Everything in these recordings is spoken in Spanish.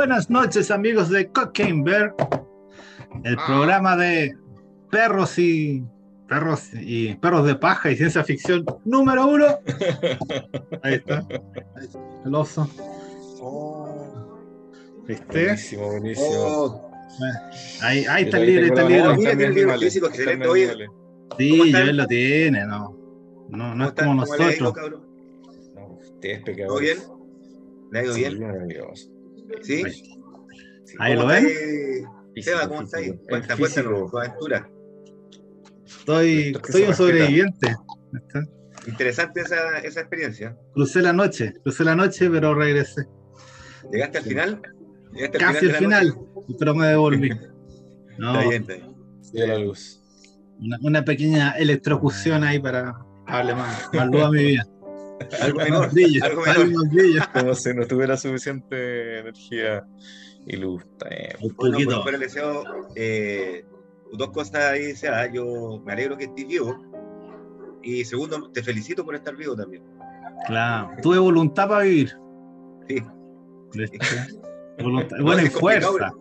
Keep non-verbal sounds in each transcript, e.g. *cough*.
Buenas noches, amigos de Cocaine Bear, el Ah. programa de perros y perros y perros de paja y ciencia ficción número uno. *laughs* Ahí está, Ahí está, el oso. ¿Viste? Buenísimo, buenísimo. Oh, Ahí, ahí está el libro, está el libro. Mira, tiene el libro Animales, físico excelente. Carmen Oye, Animales. ¿Cómo Sí? Joel lo tiene, no. No, no es como ¿Cómo le ha ido, nosotros. No, usted es pecador. ¿Todo bien? ¿Le ha ido Sí, bien? maravilloso. ¿Sí? Ahí. Sí. Ahí lo ¿Cómo ven. Físico, Seba, ¿cómo está ahí? físico. Cuenta, En cuéntanos tu aventura. Estoy, Esto que soy se un sobreviviente. ¿Está? Interesante esa, esa experiencia. Crucé la noche, crucé la noche, pero regresé. ¿Llegaste al final? ¿Llegaste Casi al final, pero me devolví. *laughs* No, Está bien, está bien. Vio la luz. una, una pequeña electrocución ahí para darle más, más luz a mi vida. Algo Más menor. brillo, algo más brillo. *laughs* Como si no tuviera suficiente energía y luz. Bien. Un Bueno, poquito. pero le deseo eh, dos cosas ahí. Seba. Yo me alegro que estés vivo. Y segundo, te felicito por estar vivo también. Claro, tuve voluntad para vivir. Sí. ¿Viste? *laughs* Voluntad- No, Bueno, complicado, fuerza.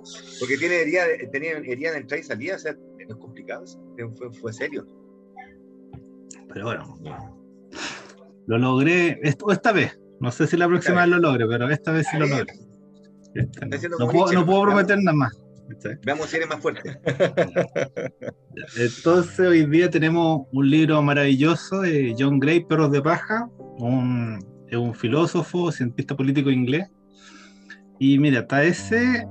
Porque tiene herida, tenía herida de entrada y salida, o sea, es complicado. Fue, fue serio. Pero bueno, lo logré esto, esta vez. No sé si la próxima vez lo logre, pero esta vez sí lo logré. No, puedo, no puedo prometer nada más. Veamos si eres más fuerte. *laughs* Entonces hoy día tenemos un libro maravilloso de John Gray, Perros de Paja, un, un filósofo, cientista político inglés. Y mira, está ese,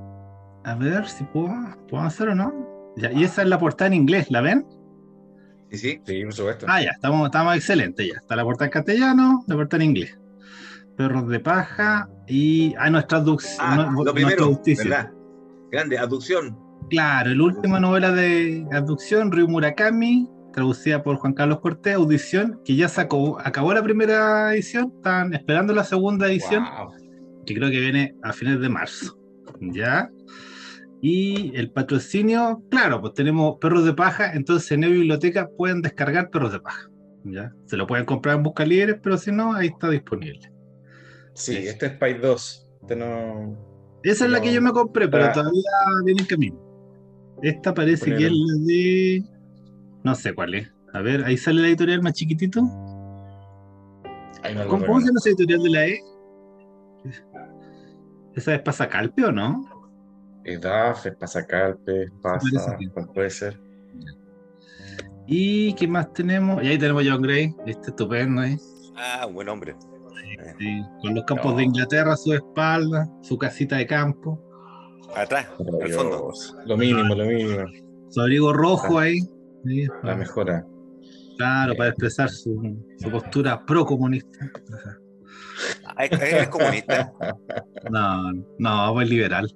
a ver si puedo, puedo hacer o no. Ya, y esa es la portada en inglés, ¿la ven? Sí, sí. Sí, por supuesto. Ah, ya, estamos, estamos excelentes ya. Está la portada en castellano, la portada en inglés. Perros de Paja y... Ah, nuestra traducción. Ah, lo primero, ¿verdad? Grande, abducción. Claro, la última novela de abducción, Ryu Murakami, traducida por Juan Carlos Cortés, Audición, que ya sacó, acabó la primera edición, están esperando la segunda edición, Wow. que creo que viene a fines de marzo. ¿Ya? Y el patrocinio, claro, pues tenemos perros de paja, entonces en la biblioteca pueden descargar perros de paja. ¿Ya? Se lo pueden comprar en Busca Libres, pero si no, ahí está disponible. Sí, este es Spy 2. Este no. Esa es la que yo me compré, pero todavía viene en camino. Esta parece que es la de. No sé cuál es. A ver, ahí sale la editorial más chiquitito. No ¿Cómo, se llama esa editorial de la E? ¿Esa es Pasacalpe o no? Es DAF, es Pasacalpe, es Pasa. parece que- ¿cuál puede ser? ¿Y qué más tenemos? Y ahí tenemos John Gray, este estupendo ahí. Ah, un buen hombre. Sí, con los campos No. de Inglaterra a su espalda, su casita de campo, Atrás, al fondo. Lo mínimo, lo mínimo. su abrigo rojo ahí. sí, La mejora. claro, para expresar su, su postura pro-comunista. Ah, ¿Eres eres comunista? *laughs* No, no, pues liberal.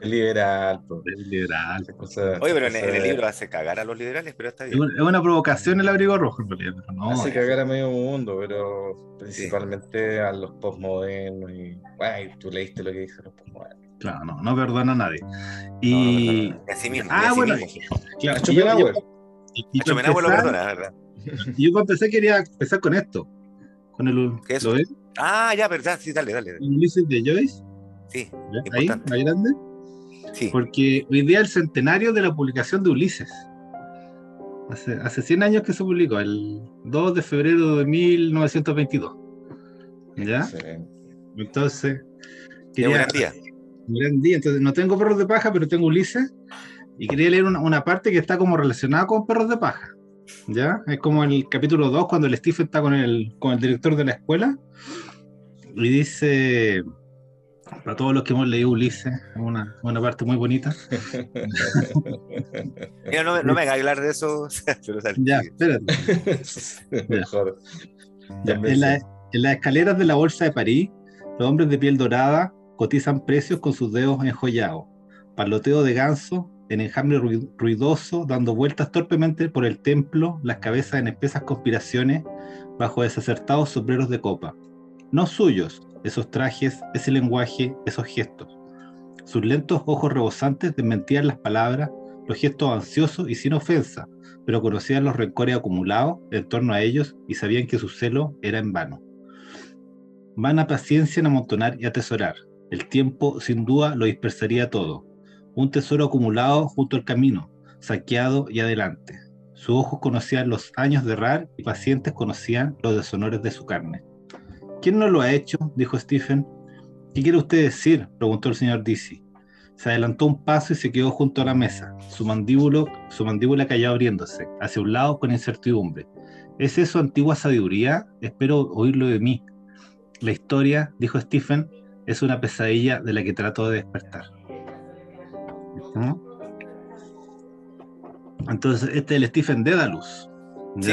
Es liberal. Es liberal. O sea, Oye, pero en, o en el libro hace cagar a los liberales, pero está Es bien. una, es una provocación el abrigo rojo, en realidad, pero no. Hace cagar a medio mundo, pero principalmente a los postmodernos. Y, bueno, y tú leíste lo que dice los postmodernos. Claro, no, no perdona a nadie. No, Y, no, sí mismo. Ah, bueno. mismo. claro, yo, yo- y- lo perdona, ¿verdad? y yo para empezar quería empezar con esto. Con el, ¿Qué es? ¿lo ves? Ah, ya, verdad, sí, dale, dale. dale. El Ulises de Joyce, Sí, ahí, ahí grande. Sí. Porque hoy día es el centenario de la publicación de Ulises. Hace, hace 100 años que se publicó, el 2 de febrero de 1922. ¿Ya? Excelente. Entonces, Qué buen quería, día. un gran día. Entonces, no tengo perros de paja, pero tengo Ulises. Y quería leer una, una parte que está como relacionada con perros de paja. ¿Ya? Es como el capítulo 2, cuando el Stephen está con el, con el director de la escuela. Y dice, para todos los que hemos leído Ulises, es una, una parte muy bonita. *laughs* No, me- no me hagas hablar de eso. *laughs* Ya, espérate. *laughs* Mejor. Ya, en, la- en las escaleras de la Bolsa de París, los hombres de piel dorada cotizan precios con sus dedos enjollados. Paloteo de ganso, en enjambre rui- ruidoso, dando vueltas torpemente por el templo, las cabezas en espesas conspiraciones, bajo desacertados sombreros de copa. No suyos, esos trajes, ese lenguaje, esos gestos. Sus lentos ojos rebosantes desmentían las palabras, los gestos ansiosos y sin ofensa, pero conocían los rencores acumulados en torno a ellos y sabían que su celo era en vano. Vana paciencia en amontonar y atesorar, El tiempo sin duda lo dispersaría todo. Un tesoro acumulado junto al camino, saqueado y adelante. Sus ojos conocían los años de errar y pacientes conocían los deshonores de su carne. ¿Quién no lo ha hecho? dijo Stephen. ¿Qué quiere usted decir? preguntó el señor Dizzy. Se adelantó un paso y se quedó junto a la mesa. Su, mandíbulo, su mandíbula cayó abriéndose, hacia un lado con incertidumbre. ¿Es eso antigua sabiduría? Espero oírlo de mí. La historia, dijo Stephen, es una pesadilla de la que trato de despertar. Entonces, este es el Stephen Dedalus. Sí,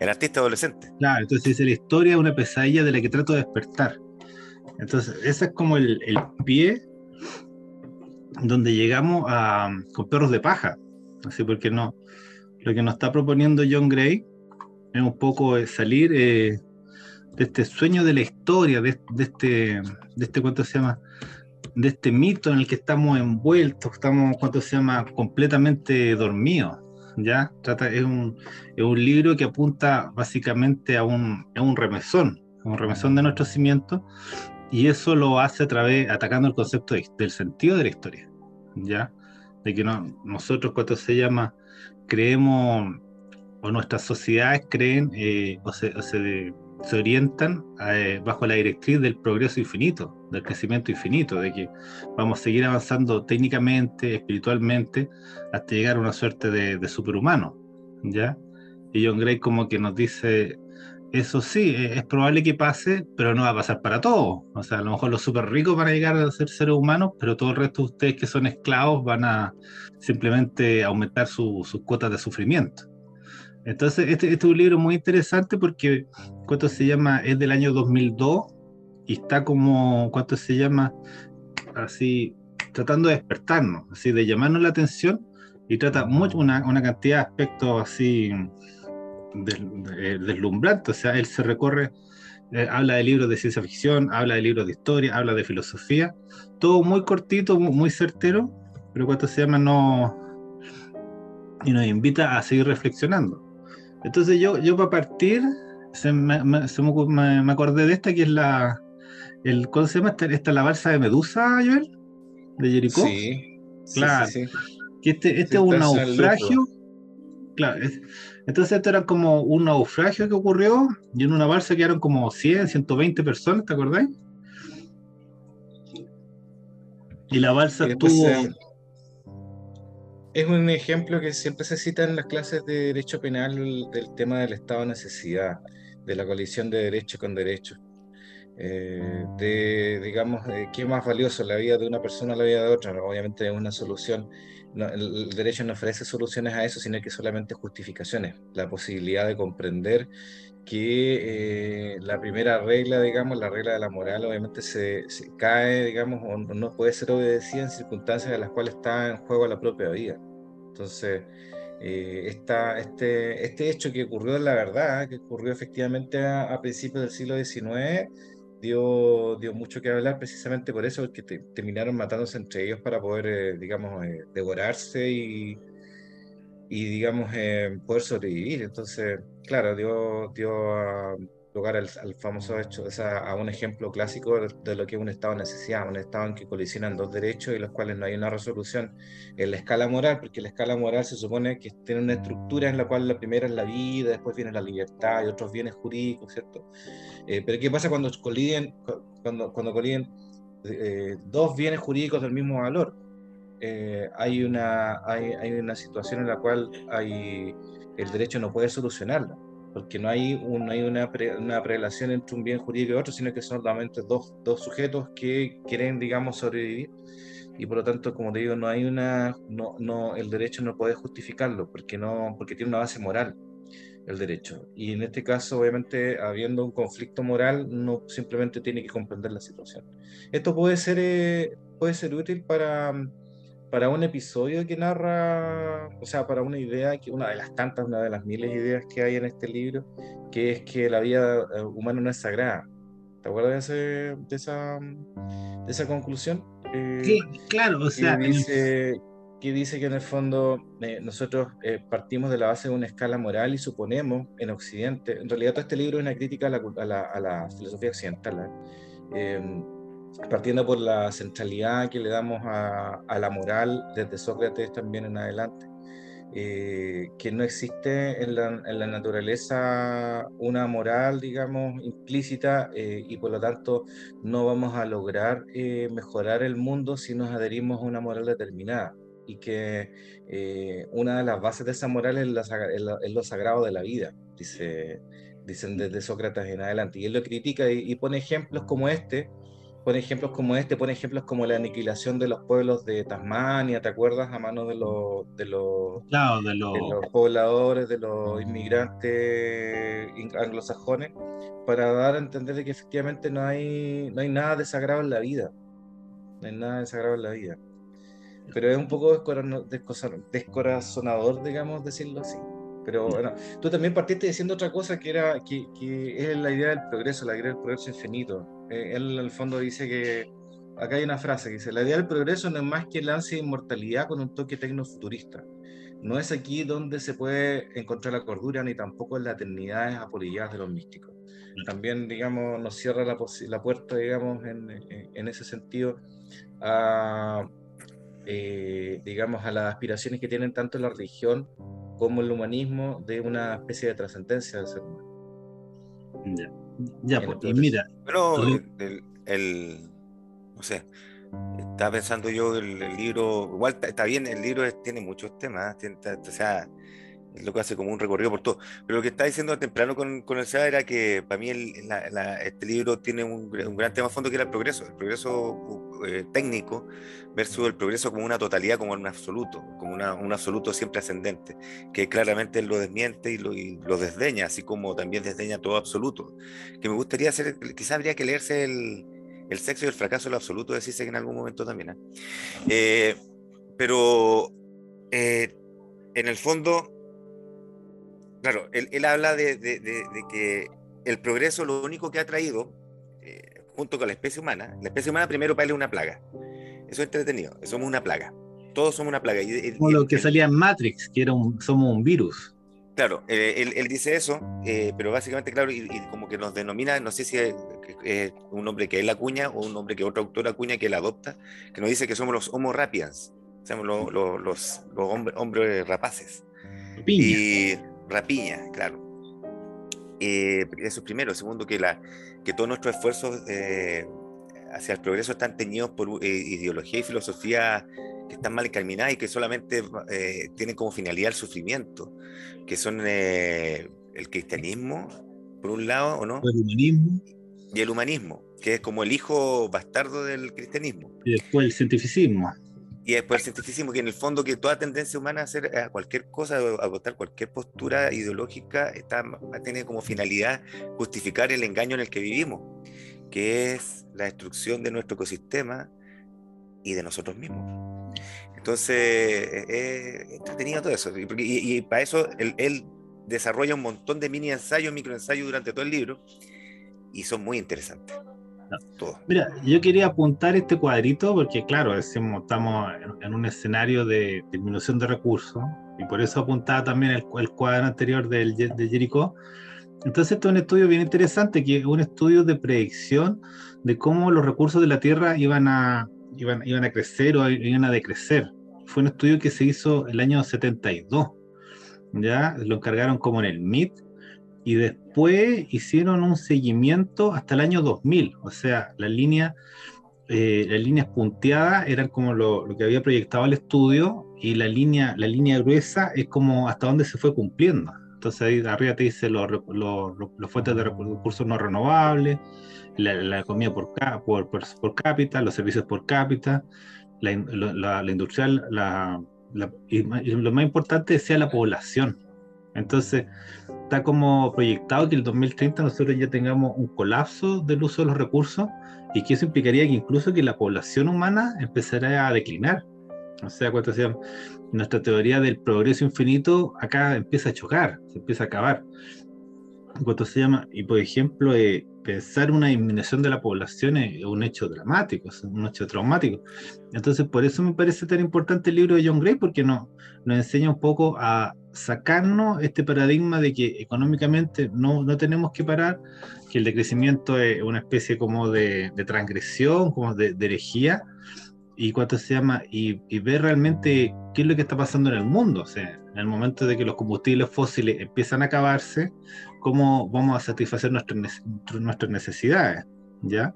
el artista adolescente. Claro, entonces dice la historia es una pesadilla de la que trato de despertar. Entonces, ese es como el, pie donde llegamos a, con perros de paja. Así porque no. Lo que nos está proponiendo John Gray es un poco salir eh, de este sueño de la historia, de, este, de este, ¿cuánto se llama? De este mito en el que estamos envueltos, estamos, ¿cuánto se llama? Completamente dormidos. ¿Ya? Trata, es, un, es un libro que apunta básicamente a un, a un remesón, un remesón de nuestro cimiento, y eso lo hace a través, atacando el concepto del sentido de la historia, ¿ya? De que no, nosotros, cuando se llama, creemos, o nuestras sociedades creen, eh, o, se, se, orientan eh, bajo la directriz del progreso infinito, del crecimiento infinito, de que vamos a seguir avanzando técnicamente, espiritualmente, hasta llegar a una suerte de, de superhumano, ¿ya? Y John Gray como que nos dice, eso sí, e-, es probable que pase, pero no va a pasar para todos. O sea, a lo mejor los súper ricos van a llegar a ser seres humanos, pero todo el resto de ustedes que son esclavos van a simplemente aumentar sus cuotas de sufrimiento. Entonces, este, este, es un libro muy interesante porque, ¿cuánto se llama? Es del año 2002 y está como, ¿cuánto se llama? Así, tratando de despertarnos, así, de llamarnos la atención y trata mucho, una, una cantidad de aspectos así eh, deslumbrante, o sea, él se recorre, eh, habla de libros de ciencia ficción, habla de libros de historia, habla de filosofía, todo muy cortito, muy, certero, pero cuando se llama no... y nos invita a seguir reflexionando. Entonces yo, yo para partir, se me, me, acordé de esta que es la, el, ¿cómo se llama? Esta, la balsa de Medusa, Joel, de Jericó. Sí, claro. que este, este es un naufragio. Claro, es, entonces esto era como un naufragio que ocurrió y en una balsa quedaron como 100, 120 personas, ¿te acordáis? Y la balsa tuvo... Es un ejemplo que siempre se cita en las clases de derecho penal del tema del estado de necesidad, de la colisión de derecho con derecho. Eh, de, digamos, qué es más valioso, la vida de una persona o la vida de otra. Obviamente es una solución el derecho no ofrece soluciones a eso, sino que solamente justificaciones, la posibilidad de comprender que eh, la primera regla, digamos, la regla de la moral, obviamente se, cae, digamos, o no puede ser obedecida en circunstancias en las cuales está en juego la propia vida. Entonces, eh, este, este hecho que ocurrió en la verdad, que ocurrió efectivamente a, a principios del siglo XIX, dio, dio mucho que hablar precisamente por eso, porque terminaron matándose entre ellos para poder, eh, digamos, eh, devorarse y, y digamos, eh, poder sobrevivir. Entonces, claro, dio, dio lugar al, famoso hecho, a un ejemplo clásico de, lo que es un estado de necesidad, un estado en que colisionan dos derechos y los cuales no hay una resolución en la escala moral, porque la escala moral se supone que tiene una estructura en la cual la primera es la vida, después viene la libertad y otros bienes jurídicos, ¿cierto? Eh, pero ¿qué pasa cuando coliden, cuando, cuando coliden eh, dos bienes jurídicos del mismo valor? Eh, hay, una, hay, hay una situación en la cual hay, el derecho no puede solucionarla porque no hay, un, hay una, una prelación entre un bien jurídico y otro, sino que son solamente dos, dos sujetos que quieren, digamos, sobrevivir. Y por lo tanto, como te digo, no hay una, no, no, el derecho no puede justificarlo, porque, no, porque tiene una base moral el derecho. Y en este caso, obviamente, habiendo un conflicto moral, no simplemente tiene que comprender la situación. Esto puede ser, eh, puede ser útil para para un episodio que narra, o sea, para una idea, que una de las tantas, una de las miles de ideas que hay en este libro, que es que la vida eh, humana no es sagrada. ¿Te acuerdas de, esa, de esa conclusión? Eh, claro, o sea... Que dice, que dice que en el fondo eh, nosotros partimos de la base de una escala moral y suponemos en Occidente, en realidad todo este libro es una crítica a la, a la, a la filosofía occidental, partiendo por la centralidad que le damos a, a la moral desde Sócrates también en adelante. Eh, que no existe en la, en la, naturaleza una moral, digamos, implícita eh, y por lo tanto no vamos a lograr eh, mejorar el mundo si nos adherimos a una moral determinada y que una de las bases de esa moral es, la, es, lo sagrado de la vida, dice, dicen desde Sócrates en adelante. Y él lo critica y, y pone ejemplos como este, pone ejemplos como este, pone ejemplos como la aniquilación de los pueblos de Tasmania, ¿te acuerdas? A mano de los, de los, de, los... pobladores, de los inmigrantes anglosajones, para dar a entender de que efectivamente no hay, no hay nada desagrado en la vida. No hay nada desagrado en la vida. Pero es un poco descorazonador, digamos, decirlo así. Pero bueno, tú también partiste diciendo otra cosa que era que, que es la idea del progreso, la idea del progreso infinito. Eh, él al fondo dice que acá hay una frase que dice, la idea del progreso no es más que el ansia de inmortalidad con un toque tecnofuturista. No es aquí donde se puede encontrar la cordura ni tampoco en las eternidades apolilladas de los místicos. También, digamos, nos cierra la, la puerta, digamos, en, en, ese sentido a, eh, digamos, a las aspiraciones que tienen tanto la religión como el humanismo de una especie de trascendencia del ser humano. Ya, ya pues, y mira. Bueno, el, no sé, estaba pensando yo el, el libro, igual está, bien, el libro tiene muchos temas, tiene, o sea, es lo que hace como un recorrido por todo. Pero lo que estaba diciendo temprano con, con el SEA era que para mí este libro tiene un, un, gran tema a fondo que era el progreso, el progreso eh, técnico versus el progreso como una totalidad, como un absoluto, como una, un absoluto siempre ascendente, que claramente lo desmiente y lo, y lo, desdeña, así como también desdeña todo absoluto. Que me gustaría hacer, quizás habría que leerse el, el sexo y el fracaso del absoluto, decirse en algún momento también. ¿eh? Eh, pero en el fondo Claro, él, habla de, que el progreso lo único que ha traído, eh, junto con la especie humana, la especie humana primero para él es una plaga. Eso es entretenido, somos una plaga. Todos somos una plaga. Como lo que salía en Matrix, que era un, somos un virus. Claro, eh, él, dice eso, eh, pero básicamente, claro, y, como que nos denomina, no sé si es, un nombre que él acuña o un nombre que otro autor acuña que él adopta, que nos dice que somos los Homo rapiens, somos los, los, los, hombres, hombres rapaces. Y rapiña, claro. Eh, eso es primero. Segundo, que, la, que todos nuestros esfuerzos eh, hacia el progreso están teñidos por eh, ideología y filosofía que están mal encaminadas y que solamente tienen como finalidad el sufrimiento, que son el cristianismo, por un lado, ¿o no? El humanismo. Y el humanismo, que es como el hijo bastardo del cristianismo. Y después el cientificismo. Y después el cientificismo, que en el fondo que toda tendencia humana a hacer a cualquier cosa, a adoptar cualquier postura ideológica, está, tiene como finalidad justificar el engaño en el que vivimos, que es la destrucción de nuestro ecosistema y de nosotros mismos. Entonces, es entretenido todo eso. Y, para eso él, él, desarrolla un montón de mini ensayos, microensayos durante todo el libro, y son muy interesantes. Mira, yo quería apuntar este cuadrito porque, claro, decimos, estamos en, un escenario de disminución de recursos y por eso apuntaba también el, cuadro anterior del, de Jericho. Entonces, esto es un estudio bien interesante, que es un estudio de predicción de cómo los recursos de la Tierra iban a, iban, iban a crecer o iban a decrecer. Fue un estudio que se hizo el año 72. ¿ya? Lo encargaron como en el MIT y después hicieron un seguimiento hasta el año 2000, o sea, la línea, eh, las líneas punteadas eran como lo, que había proyectado el estudio y la línea, la línea gruesa es como hasta dónde se fue cumpliendo. Entonces ahí arriba te dice los, los, fuentes de recursos no renovables, la, economía por, por, por, cápita, los servicios por cápita, la, la industrial, la, y, lo más importante sea la población. Entonces, está como proyectado que el 2030 nosotros ya tengamos un colapso del uso de los recursos y que eso implicaría que incluso que la población humana empezará a declinar. O sea, cuando decían, nuestra teoría del progreso infinito acá empieza a chocar, se empieza a acabar. ¿Cuánto se llama? Y por ejemplo, eh, pensar una disminución de la población es un hecho dramático, es un hecho traumático. Entonces, por eso me parece tan importante el libro de John Gray, porque no, nos enseña un poco a sacarnos este paradigma de que económicamente no, no tenemos que parar, que el decrecimiento es una especie como de, transgresión, como de, de herejía, y cuánto se llama, y, y, ver realmente qué es lo que está pasando en el mundo. O en el momento de que los combustibles fósiles empiezan a acabarse, cómo vamos a satisfacer nuestras, nuestras necesidades. ¿Ya?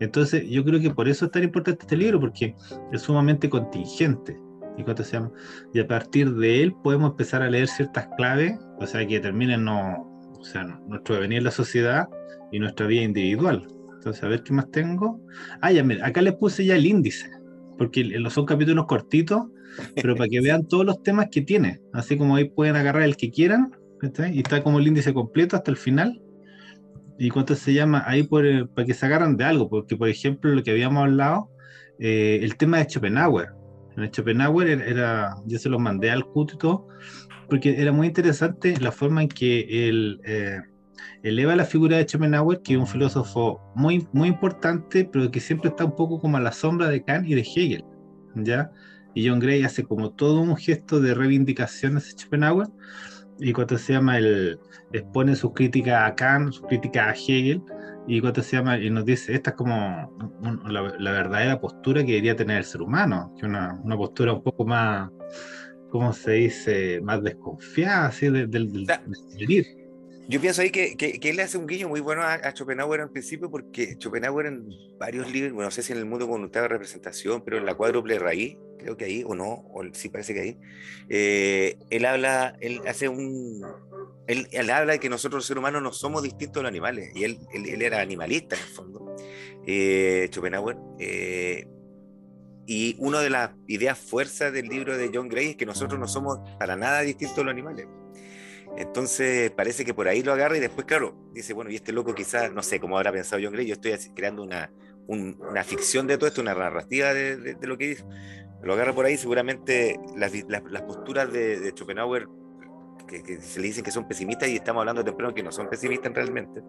Entonces, yo creo que por eso es tan importante este libro, porque es sumamente contingente. ¿Y, cuánto se llama? y a partir de él podemos empezar a leer ciertas claves, o sea, que determinen no, o sea, nuestro devenir en la sociedad y nuestra vida individual. Entonces, a ver qué más tengo. Ah, ya, mira, acá les puse ya el índice, porque son capítulos cortitos, pero para que vean todos los temas que tiene. Así como ahí pueden agarrar el que quieran y está como el índice completo hasta el final. ¿Y cuánto se llama? Ahí por, eh, para que se agarran de algo, porque por ejemplo lo que habíamos hablado, eh, el tema de Schopenhauer. En Schopenhauer era, yo se los mandé al CUT porque era muy interesante la forma en que él eh, eleva la figura de Schopenhauer, que es un filósofo muy, muy importante, pero que siempre está un poco como a la sombra de Kant y de Hegel, ¿ya? Y John Gray hace como todo un gesto de reivindicación de Schopenhauer, y cuando se llama el expone sus críticas a Kant, sus críticas a Hegel, y cuando se llama y nos dice esta es como la, verdadera postura que debería tener el ser humano, que una, una postura un poco más, ¿cómo se dice? Más desconfiada, así del, del, yo pienso ahí que, que, él le hace un guiño muy bueno a, Schopenhauer en principio, porque Schopenhauer en varios libros, bueno, no sé si en el mundo voluntad de representación, pero en la cuádruple raíz, creo que ahí, o no, o sí parece que ahí, eh, él habla, él hace un, él, habla de que nosotros los seres humanos no somos distintos a los animales, y él, él, era animalista en el fondo, eh, Schopenhauer, eh, y una de las ideas fuerzas del libro de John Gray es que nosotros no somos para nada distintos a los animales. Entonces parece que por ahí lo agarra y después, claro, dice, bueno, y este loco quizás, no sé cómo habrá pensado John Gray, yo estoy creando una, una ficción de todo esto, una narrativa de, lo que dice. Lo agarra por ahí, seguramente las, las, posturas de, Schopenhauer, que, se le dicen que son pesimistas y estamos hablando temprano que no son pesimistas realmente,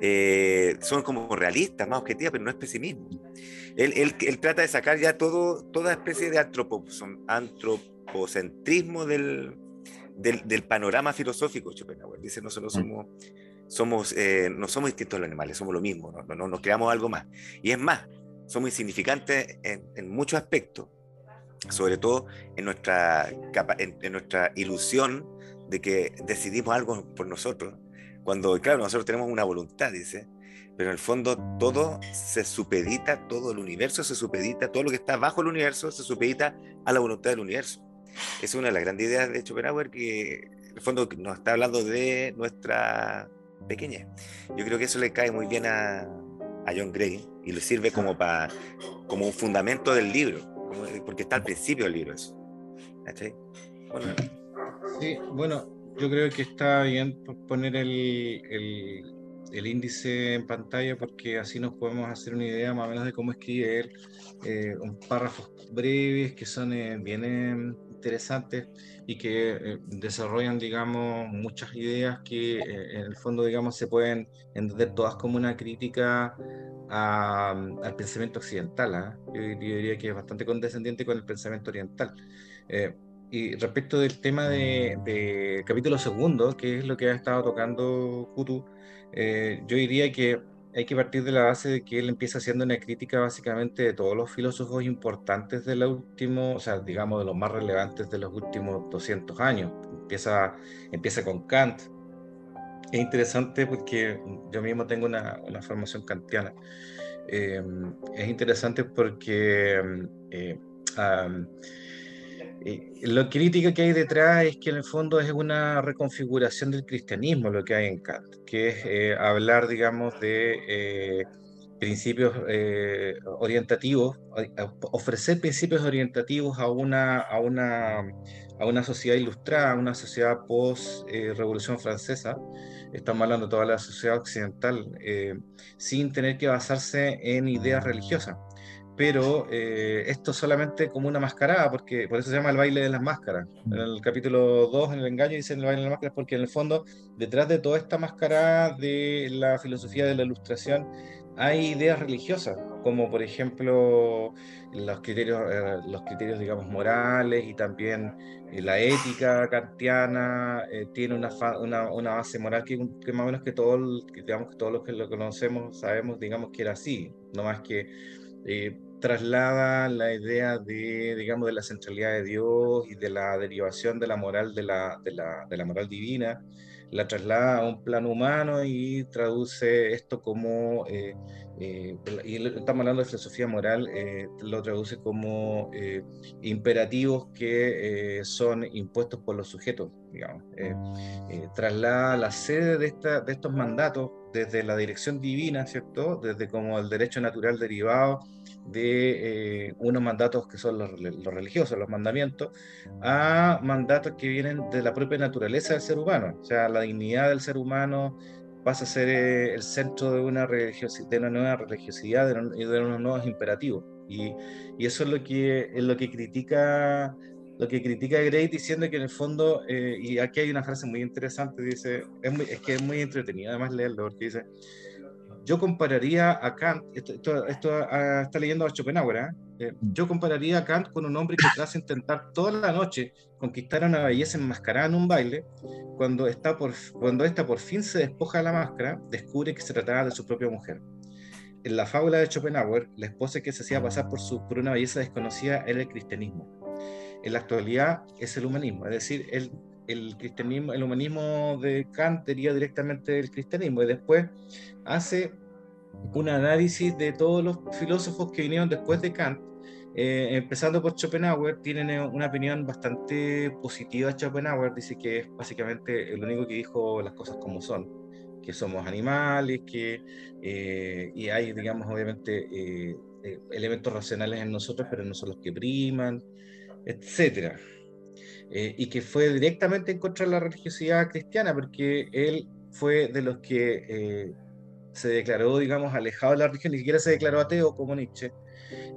eh, son como realistas, más objetivas, pero no es pesimismo. Él, él, él trata de sacar ya todo, toda especie de antropocentrismo del, del, panorama filosófico Schopenhauer. Dice, nosotros mm. somos, somos eh, no somos distintos a los animales, somos lo mismo, no, no, nos creamos algo más. Y es más, somos insignificantes en, muchos aspectos, sobre todo en nuestra, en, nuestra ilusión de que decidimos algo por nosotros, cuando, claro, nosotros tenemos una voluntad, dice, pero en el fondo todo se supedita, todo el universo se supedita, todo lo que está bajo el universo se supedita a la voluntad del universo es una de las grandes ideas de Schopenhauer que en el fondo nos está hablando de nuestra pequeña. Yo creo que eso le cae muy bien a, a John Gray y le sirve como, para como un fundamento del libro, porque está al principio del libro eso. Bueno. Sí, bueno, yo creo que está bien poner el, el, el, índice en pantalla porque así nos podemos hacer una idea más o menos de cómo escribe él. Eh, un párrafos breves que son eh, bien em, interesantes y que eh, desarrollan, digamos, muchas ideas que eh, en el fondo, digamos, se pueden entender todas como una crítica al pensamiento occidental. ¿ah? Yo, diría que es bastante condescendiente con el pensamiento oriental. Eh, y respecto del tema de, capítulo segundo, que es lo que ha estado tocando Kutu, yo diría que hay que partir de la base de que él empieza haciendo una crítica básicamente de todos los filósofos importantes de los últimos, o sea, digamos, de los más relevantes de los últimos 200 años. Empieza, empieza con Kant. Es interesante porque yo mismo tengo una, una formación kantiana. Eh, es interesante porque eh, lo crítica que hay detrás es que en el fondo es una reconfiguración del cristianismo lo que hay en Kant, que es eh, hablar, digamos, de eh, principios eh, orientativos, ofrecer principios orientativos a una, a una, a una sociedad ilustrada, a una sociedad post-revolución francesa, estamos hablando de toda la sociedad occidental, sin tener que basarse en ideas religiosas. Pero eh, esto solamente como una mascarada, porque por eso se llama el baile de las máscaras. En el capítulo 2, en el engaño, dicen el baile de las máscaras, porque en el fondo, detrás de toda esta mascarada de la filosofía de la ilustración, hay ideas religiosas, como por ejemplo los criterios, eh, los criterios digamos, morales y también eh, la ética kantiana tiene una, una, una, base moral que, que, más o menos que, todo, digamos, que todos los que lo conocemos sabemos, digamos que era así, no más que eh, traslada la idea de, digamos, de la centralidad de Dios y de la derivación de la moral de la, de la, de la moral divina, la traslada a un plano humano y traduce esto como, eh, eh, y estamos hablando de filosofía moral, lo traduce como imperativos que son impuestos por los sujetos, digamos. traslada la sede de, esta, de estos mandatos desde la dirección divina, ¿cierto? Desde como el derecho natural derivado de eh, unos mandatos que son los, religiosos, los mandamientos, a mandatos que vienen de la propia naturaleza del ser humano. O sea, la dignidad del ser humano pasa a ser eh, el centro de una, de una nueva religiosidad y de, unos nuevos imperativos. Y, y, eso es lo que, es lo que critica lo que critica Gray diciendo que en el fondo, eh, y aquí hay una frase muy interesante, dice, es, es, que es muy entretenido además leerlo, porque dice, yo compararía a Kant, esto, esto, ah, está leyendo a Schopenhauer, ¿eh? Eh, yo compararía a Kant con un hombre que tras intentar toda la noche conquistar a una belleza enmascarada en un baile, cuando, está por, cuando esta por fin se despoja de la máscara, descubre que se trataba de su propia mujer. En la fábula de Schopenhauer, la esposa que se hacía pasar por, su, por una belleza desconocida era el cristianismo en la actualidad es el humanismo, es decir, el, el cristianismo, el humanismo de Kant deriva directamente del cristianismo y después hace un análisis de todos los filósofos que vinieron después de Kant, eh, empezando por Schopenhauer, tienen una opinión bastante positiva de Schopenhauer, dice que es básicamente el único que dijo las cosas como son, que somos animales, que eh, y hay, digamos, obviamente eh, elementos racionales en nosotros, pero no son los que priman, etcétera. Eh, y que fue directamente en contra de la religiosidad cristiana, porque él fue de los que eh, se declaró, digamos, alejado de la religión, ni siquiera se declaró ateo como Nietzsche,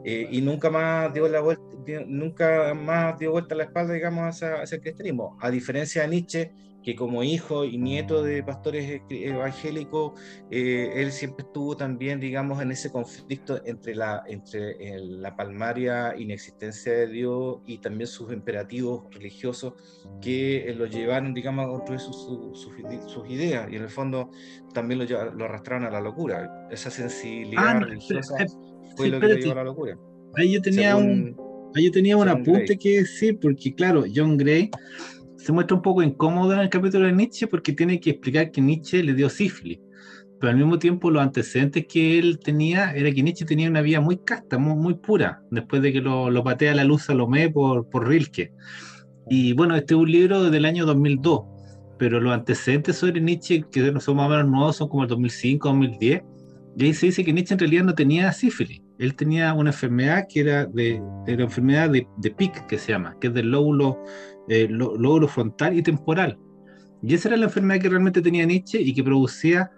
eh, y nunca más dio la vuelta, nunca más dio vuelta la espalda, digamos, hacia, hacia el cristianismo. A diferencia de Nietzsche, que como hijo y nieto de pastores evangélicos, eh, él siempre estuvo también, digamos, en ese conflicto entre la, entre la palmaria inexistencia de Dios y también sus imperativos religiosos que eh, lo llevaron, digamos, a construir sus, ideas y en el fondo también lo, lo, arrastraron a la locura. Esa sensibilidad ah, religiosa fue lo que lo llevó a la locura. Ahí yo tenía un... Ahí yo tenía un apunte que decir, porque claro, John Gray se muestra un poco incómodo en el capítulo de Nietzsche porque tiene que explicar que Nietzsche le dio sífilis. Pero al mismo tiempo los antecedentes que él tenía era que Nietzsche tenía una vida muy casta, muy, muy pura, después de que lo, lo patea la luz Salomé por, por Rilke. Y bueno, este es un libro del año 2002, pero los antecedentes sobre Nietzsche, que son más o menos nuevos, son como el 2005, 2010, y ahí se dice que Nietzsche en realidad no tenía sífilis. Él tenía una enfermedad que era de, la enfermedad de, de PIC, que se llama, que es del lóbulo eh, lóbulo frontal y temporal. Y esa era la enfermedad que realmente tenía Nietzsche y que producía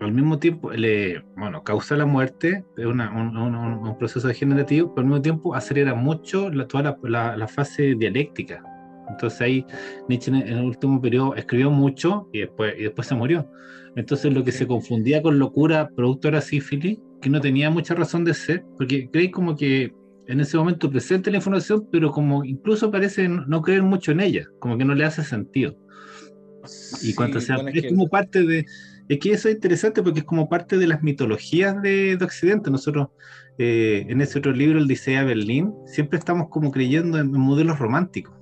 al mismo tiempo, le, bueno, causa la muerte, es un, un, proceso degenerativo, pero al mismo tiempo acelera mucho la, toda la, la, fase dialéctica. Entonces ahí Nietzsche en el último periodo escribió mucho y después, y después se murió. Entonces lo que se confundía con locura productora sífilis, que no tenía mucha razón de ser, porque creí como que en ese momento presente la información, pero como incluso parece no creer mucho en ella, como que no le hace sentido. y cuanto sea, es, como parte de, es que eso es interesante porque es como parte de las mitologías de, de Occidente. Nosotros, eh, en ese otro libro, el Dicea Berlín, siempre estamos como creyendo en modelos románticos,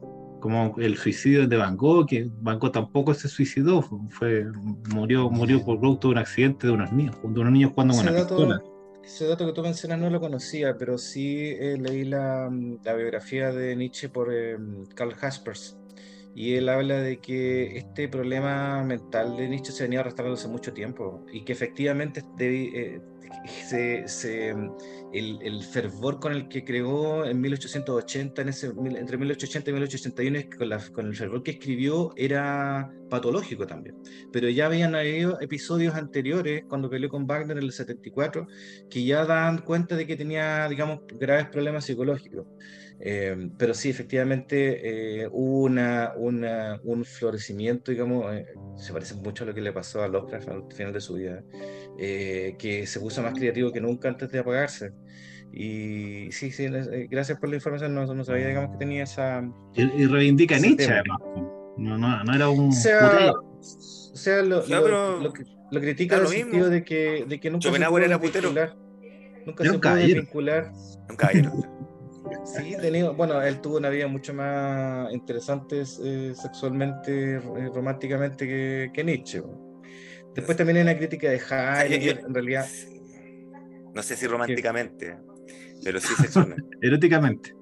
como el suicidio de Van Gogh, que Van Gogh tampoco se suicidó, fue, murió, murió por producto de un accidente de unos niños, de unos niños jugando con una pistola ese dato que tú mencionas no lo conocía, pero sí eh, leí la, mm, la, biografía de Nietzsche por eh, Karl Jaspers. Y él habla de que este problema mental de Nietzsche se venía arrastrando hace mucho tiempo y que efectivamente, eh, *laughs* se, el, el, fervor con el que creó en 1880, en ese, entre 1880 y 1881, con, la, con el fervor que escribió, era patológico también. Pero ya habían habido episodios anteriores, cuando peleó con Wagner en el 74, que ya dan cuenta de que tenía, digamos, graves problemas psicológicos. Eh, pero sí, efectivamente eh, hubo una, una, un florecimiento, digamos, eh, se parece mucho a lo que le pasó a Lovecraft al final de su vida, que se puso más creativo que nunca antes de apagarse. Y sí, sí, gracias por la información, no, no sabía, digamos, que tenía esa... Y, reivindica Nietzsche, además. No, no, no, era un... O sea, o sea lo, lo, lo, lo, critica en el sentido de que, de que nunca se pudo era putero. Nunca se pudo vincular. Un caballero. *laughs* Sí, tenido, bueno, él tuvo una vida mucho más interesante eh, sexualmente, eh, románticamente que, que, Nietzsche. Después también hay una crítica de Heidegger, en realidad. No sé si románticamente, pero sí sexualmente. *laughs* Eróticamente.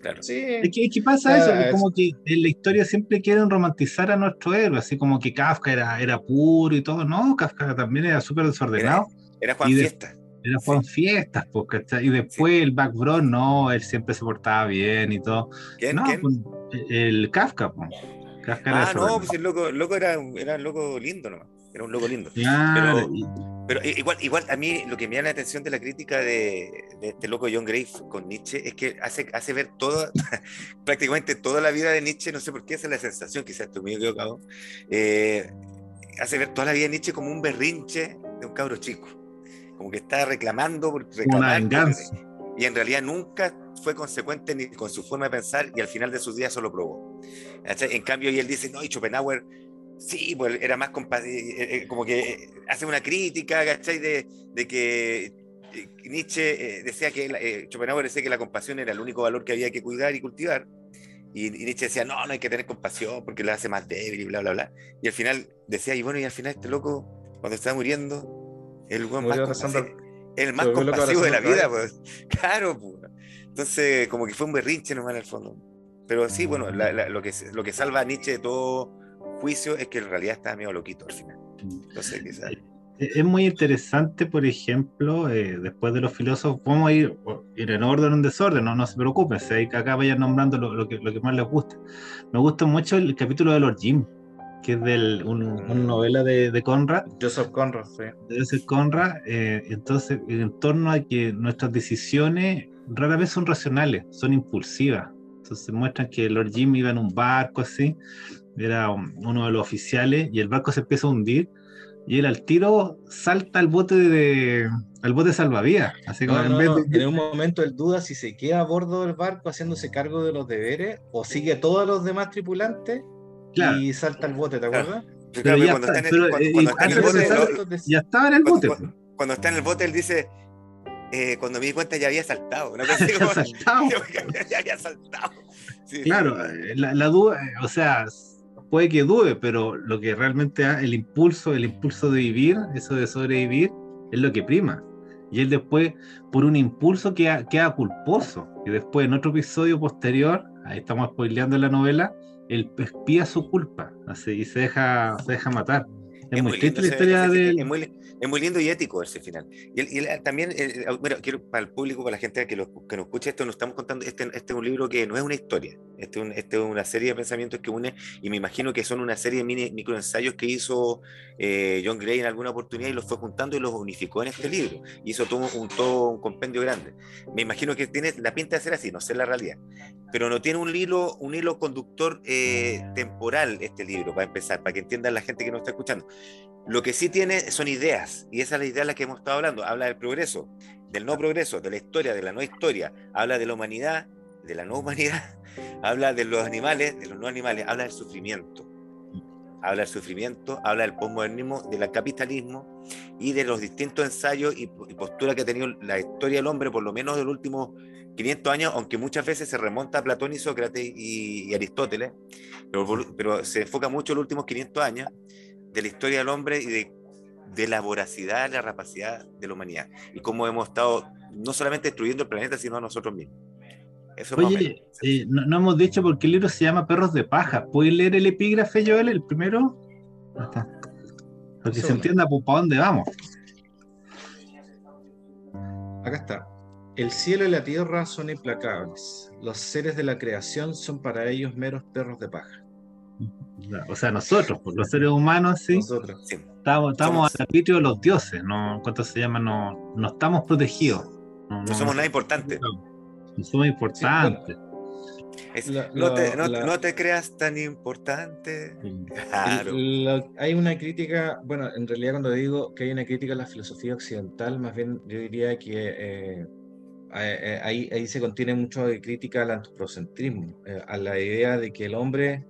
Claro. Sí. Es que, pasa eso, que como que en la historia siempre quieren romantizar a nuestro héroe, así como que Kafka era, era puro y todo. No, Kafka también era súper desordenado. Era, Juan Fiesta. Era Juan Fiestas, pues, Y después el background, no, él siempre se portaba bien y todo. ¿Quién? No, ¿quién? Pues, el Kafka, pues. Kafka ah, no, pues el loco, loco era, era un loco lindo nomás. Era un loco lindo. Claro. Pero, pero, igual, igual a mí lo que me llama la atención de la crítica de, de este loco John Gray con Nietzsche es que hace, hace ver toda, *laughs* prácticamente toda la vida de Nietzsche, no sé por qué, esa es la sensación, quizás estoy muy equivocado, eh, hace ver toda la vida de Nietzsche como un berrinche de un cabro chico como que está reclamando reclamar. y en realidad nunca fue consecuente ni con su forma de pensar y al final de sus días solo probó. En cambio, y él dice, no, y Schopenhauer, sí, pues era más eh, eh, eh, como que hace una crítica, ¿cachai? De, de que Nietzsche decía que, Schopenhauer decía que la compasión era el único valor que había que cuidar y cultivar. Y, Nietzsche decía, no, no hay que tener compasión porque la hace más débil y bla, bla, bla. Y al final decía, y bueno, y al final este loco, cuando está muriendo, el más, el más compasivo de la vida, pues. *laughs* Claro, pues. Entonces, como que fue un berrinche nomás en el fondo. Pero sí, bueno, lo, que, lo que salva a Nietzsche de todo juicio es que en realidad estaba medio loquito al final. Entonces, *laughs* quizás. Es muy interesante, por ejemplo, eh, después de los filósofos, vamos a ir, ir en orden o en desorden, no, no se preocupen, que acá vayan nombrando lo, que, lo que más les gusta. Me gusta mucho el capítulo de Lord Jim, que es de una novela de, de, Conrad. Joseph Conrad, sí. Joseph Conrad, eh, entonces, en torno a que nuestras decisiones rara vez son racionales, son impulsivas. Entonces muestran que Lord Jim iba en un barco así, era uno de los oficiales, y el barco se empieza a hundir, y él al tiro salta al bote de al bote salvavidas. Así como en, vez de... en un momento él duda si se queda a bordo del barco haciéndose cargo de los deberes o sigue a todos los demás tripulantes y salta el bote, ¿te acuerdas? Pero, ya, cuando está, en el, bote, ya estaba en el bote. Cuando, está en el bote, él dice, eh, cuando me di cuenta ya había saltado. ¿no? ya, saltado. ya había saltado. *laughs* claro, eh, la, duda, o sea, puede que dude, pero lo que realmente el impulso, el impulso de vivir, eso de sobrevivir, es lo que prima. Y él después, por un impulso, queda, queda culposo. Y después, en otro episodio posterior, ahí estamos spoileando la novela, él espía su culpa así, y se deja, se deja matar. Es, muy, triste la historia de... Es muy, es muy, lindo y ético ese final. Y, y también, bueno, quiero para el público, para la gente que, lo, que nos escucha esto, nos estamos contando, este, este es un libro que no es una historia, este, un, este es una serie de pensamientos que une, y me imagino que son una serie de mini, microensayos que hizo eh, John Gray en alguna oportunidad y los fue juntando y los unificó en este libro. Y hizo todo un, todo un compendio grande. Me imagino que tiene la pinta de ser así, no sé la realidad. Pero no tiene un hilo, un hilo conductor eh, temporal este libro, para empezar, para que entiendan la gente que nos está escuchando. Lo que sí tiene son ideas, y esa es la idea de la que hemos estado hablando. Habla del progreso, del no progreso, de la historia, de la no historia. Habla de la humanidad, de la no humanidad. Habla de los animales, de los no animales. Habla del sufrimiento. Habla del sufrimiento, habla del postmodernismo, del capitalismo y de los distintos ensayos y, posturas que ha tenido la historia del hombre, por lo menos de los últimos 500 años, aunque muchas veces se remonta a Platón y Sócrates y, Aristóteles, pero, pero, se enfoca mucho en los últimos 500 años de la historia del hombre y de, de la voracidad, la rapacidad de la humanidad. Y cómo hemos estado no solamente destruyendo el planeta, sino a nosotros mismos. Eso Oye, eh, no, hemos dicho porque el libro se llama Perros de Paja. ¿Puedes leer el epígrafe, Joel, el primero? Para que se entienda para dónde vamos. acá está. El cielo y la tierra son implacables. Los seres de la creación son para ellos meros perros de paja. O sea, nosotros, pues, los seres humanos, sí. Nosotros. Sí. Estamos, estamos al arbitrio de los dioses, ¿no? ¿Cuánto se llama? No, no estamos protegidos. No, No somos nada importante. No somos importantes. Es- La- no, te, no, la- no te creas tan importante. Claro. Hay una crítica, bueno, en realidad cuando digo que hay una crítica a la filosofía occidental, más bien yo diría que eh, eh, ahí, ahí se contiene mucho de crítica al antropocentrismo, eh, a la idea de que el hombre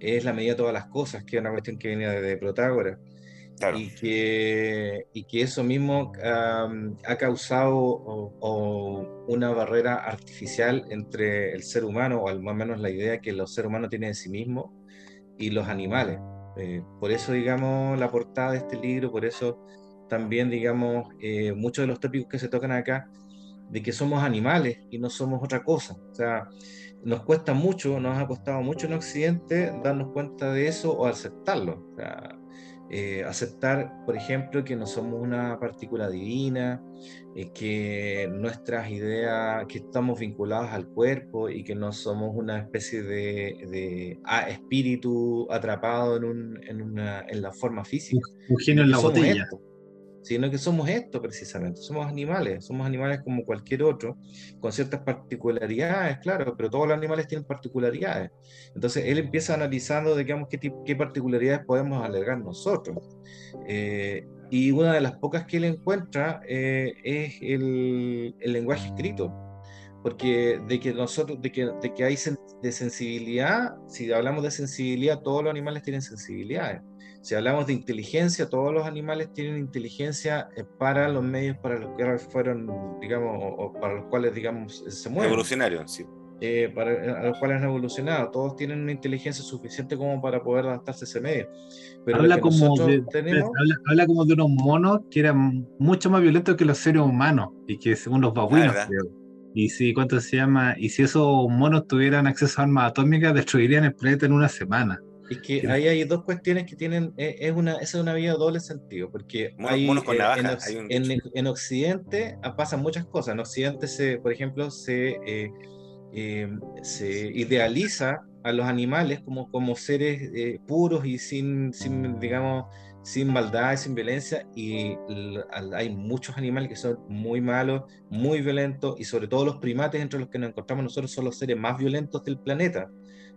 es la medida de todas las cosas, que es una cuestión que viene de, de Protágoras, Claro. y, que, y que eso mismo am, ha causado o- o una barrera artificial entre el ser humano, o al más menos la idea que los seres humanos tienen de sí mismos y los animales. Eh, por eso, digamos, la portada de este libro, por eso también, digamos, eh, muchos de los tópicos que se tocan acá, de que somos animales y no somos otra cosa. O sea, nos cuesta mucho, nos ha costado mucho en Occidente darnos cuenta de eso o aceptarlo. O sea, eh, aceptar, por ejemplo, que no somos una partícula divina, eh, que nuestras ideas, que estamos vinculados al cuerpo y que no somos una especie de, de ah, espíritu atrapado en, un- en una, en la forma física Un genio en la botella. esto, sino que somos esto precisamente, somos animales, somos animales como cualquier otro, con ciertas particularidades, claro, pero todos los animales tienen particularidades. Entonces él empieza analizando, digamos, qué, qué particularidades podemos alegar nosotros. Eh, y una de las pocas que él encuentra eh, es el, el lenguaje escrito porque de que nosotros, de que, de que hay sen- de sensibilidad, si hablamos de sensibilidad, todos los animales tienen sensibilidades. Si hablamos de inteligencia, todos los animales tienen inteligencia eh, para los medios para los que fueron, digamos, o, para los cuales, digamos, se mueven, Revolucionario, sí. eh, para, a los cuales han evolucionado. Todos tienen una inteligencia suficiente como para poder adaptarse a ese medio. Pero habla, como de, tenemos, habla, habla como de unos monos que eran mucho más violentos que los seres humanos y que según los babuinos, ¿verdad? creo. Y si, ¿cuánto se llama? Y si esos monos tuvieran acceso a armas atómicas, destruirían el planeta en una semana. Es que ahí hay dos cuestiones que tienen, eh, es una, es una vía de doble sentido, porque hay, con eh, navaja, en, hay Occidente ah, pasan muchas cosas. En Occidente, se, por ejemplo, se, eh, eh, se idealiza a los animales como, como seres eh, puros y sin, sin, digamos, sin maldad y sin violencia, y hay muchos animales que son muy malos, muy violentos, y sobre todo los primates entre los que nos encontramos nosotros son los seres más violentos del planeta.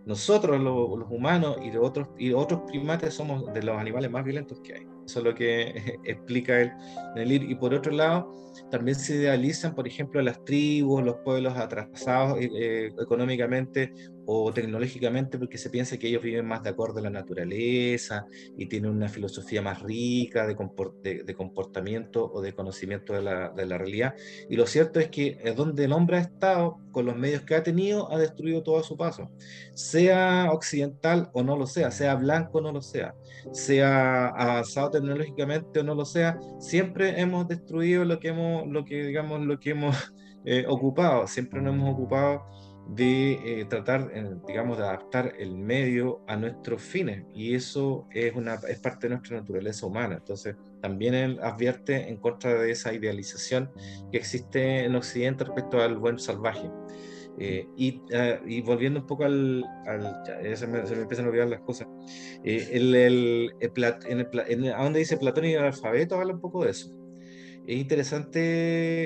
Nosotros, lo- los humanos y los otros, y otros primates, somos de los animales más violentos que hay. Eso es lo que *laughs* explica él el. Y por otro lado, también se idealizan, por ejemplo, las tribus, los pueblos atrasados eh, eh, económicamente o tecnológicamente, porque se piensa que ellos viven más de acuerdo a la naturaleza y tienen una filosofía más rica de, compor- de- de comportamiento o de conocimiento de la, de la realidad. Y lo cierto es que es donde el hombre ha estado, con los medios que ha tenido, ha destruido todo a su paso. Sea occidental o no lo sea, sea blanco o no lo sea, sea avanzado tecnológicamente o no lo sea, siempre hemos destruido lo que hemos, lo que digamos, lo que hemos *laughs* eh, ocupado, siempre nos hemos ocupado de eh, tratar, eh, digamos, de adaptar el medio a nuestros fines y eso es, una, es parte de nuestra naturaleza humana. Entonces, también él advierte en contra de esa idealización que existe en Occidente respecto al buen salvaje. Eh, y, eh, y volviendo un poco al... al ya, se, me, se me empiezan a olvidar las cosas. Eh, el, el, el en en a donde dice Platón y el alfabeto habla un poco de eso. Es interesante,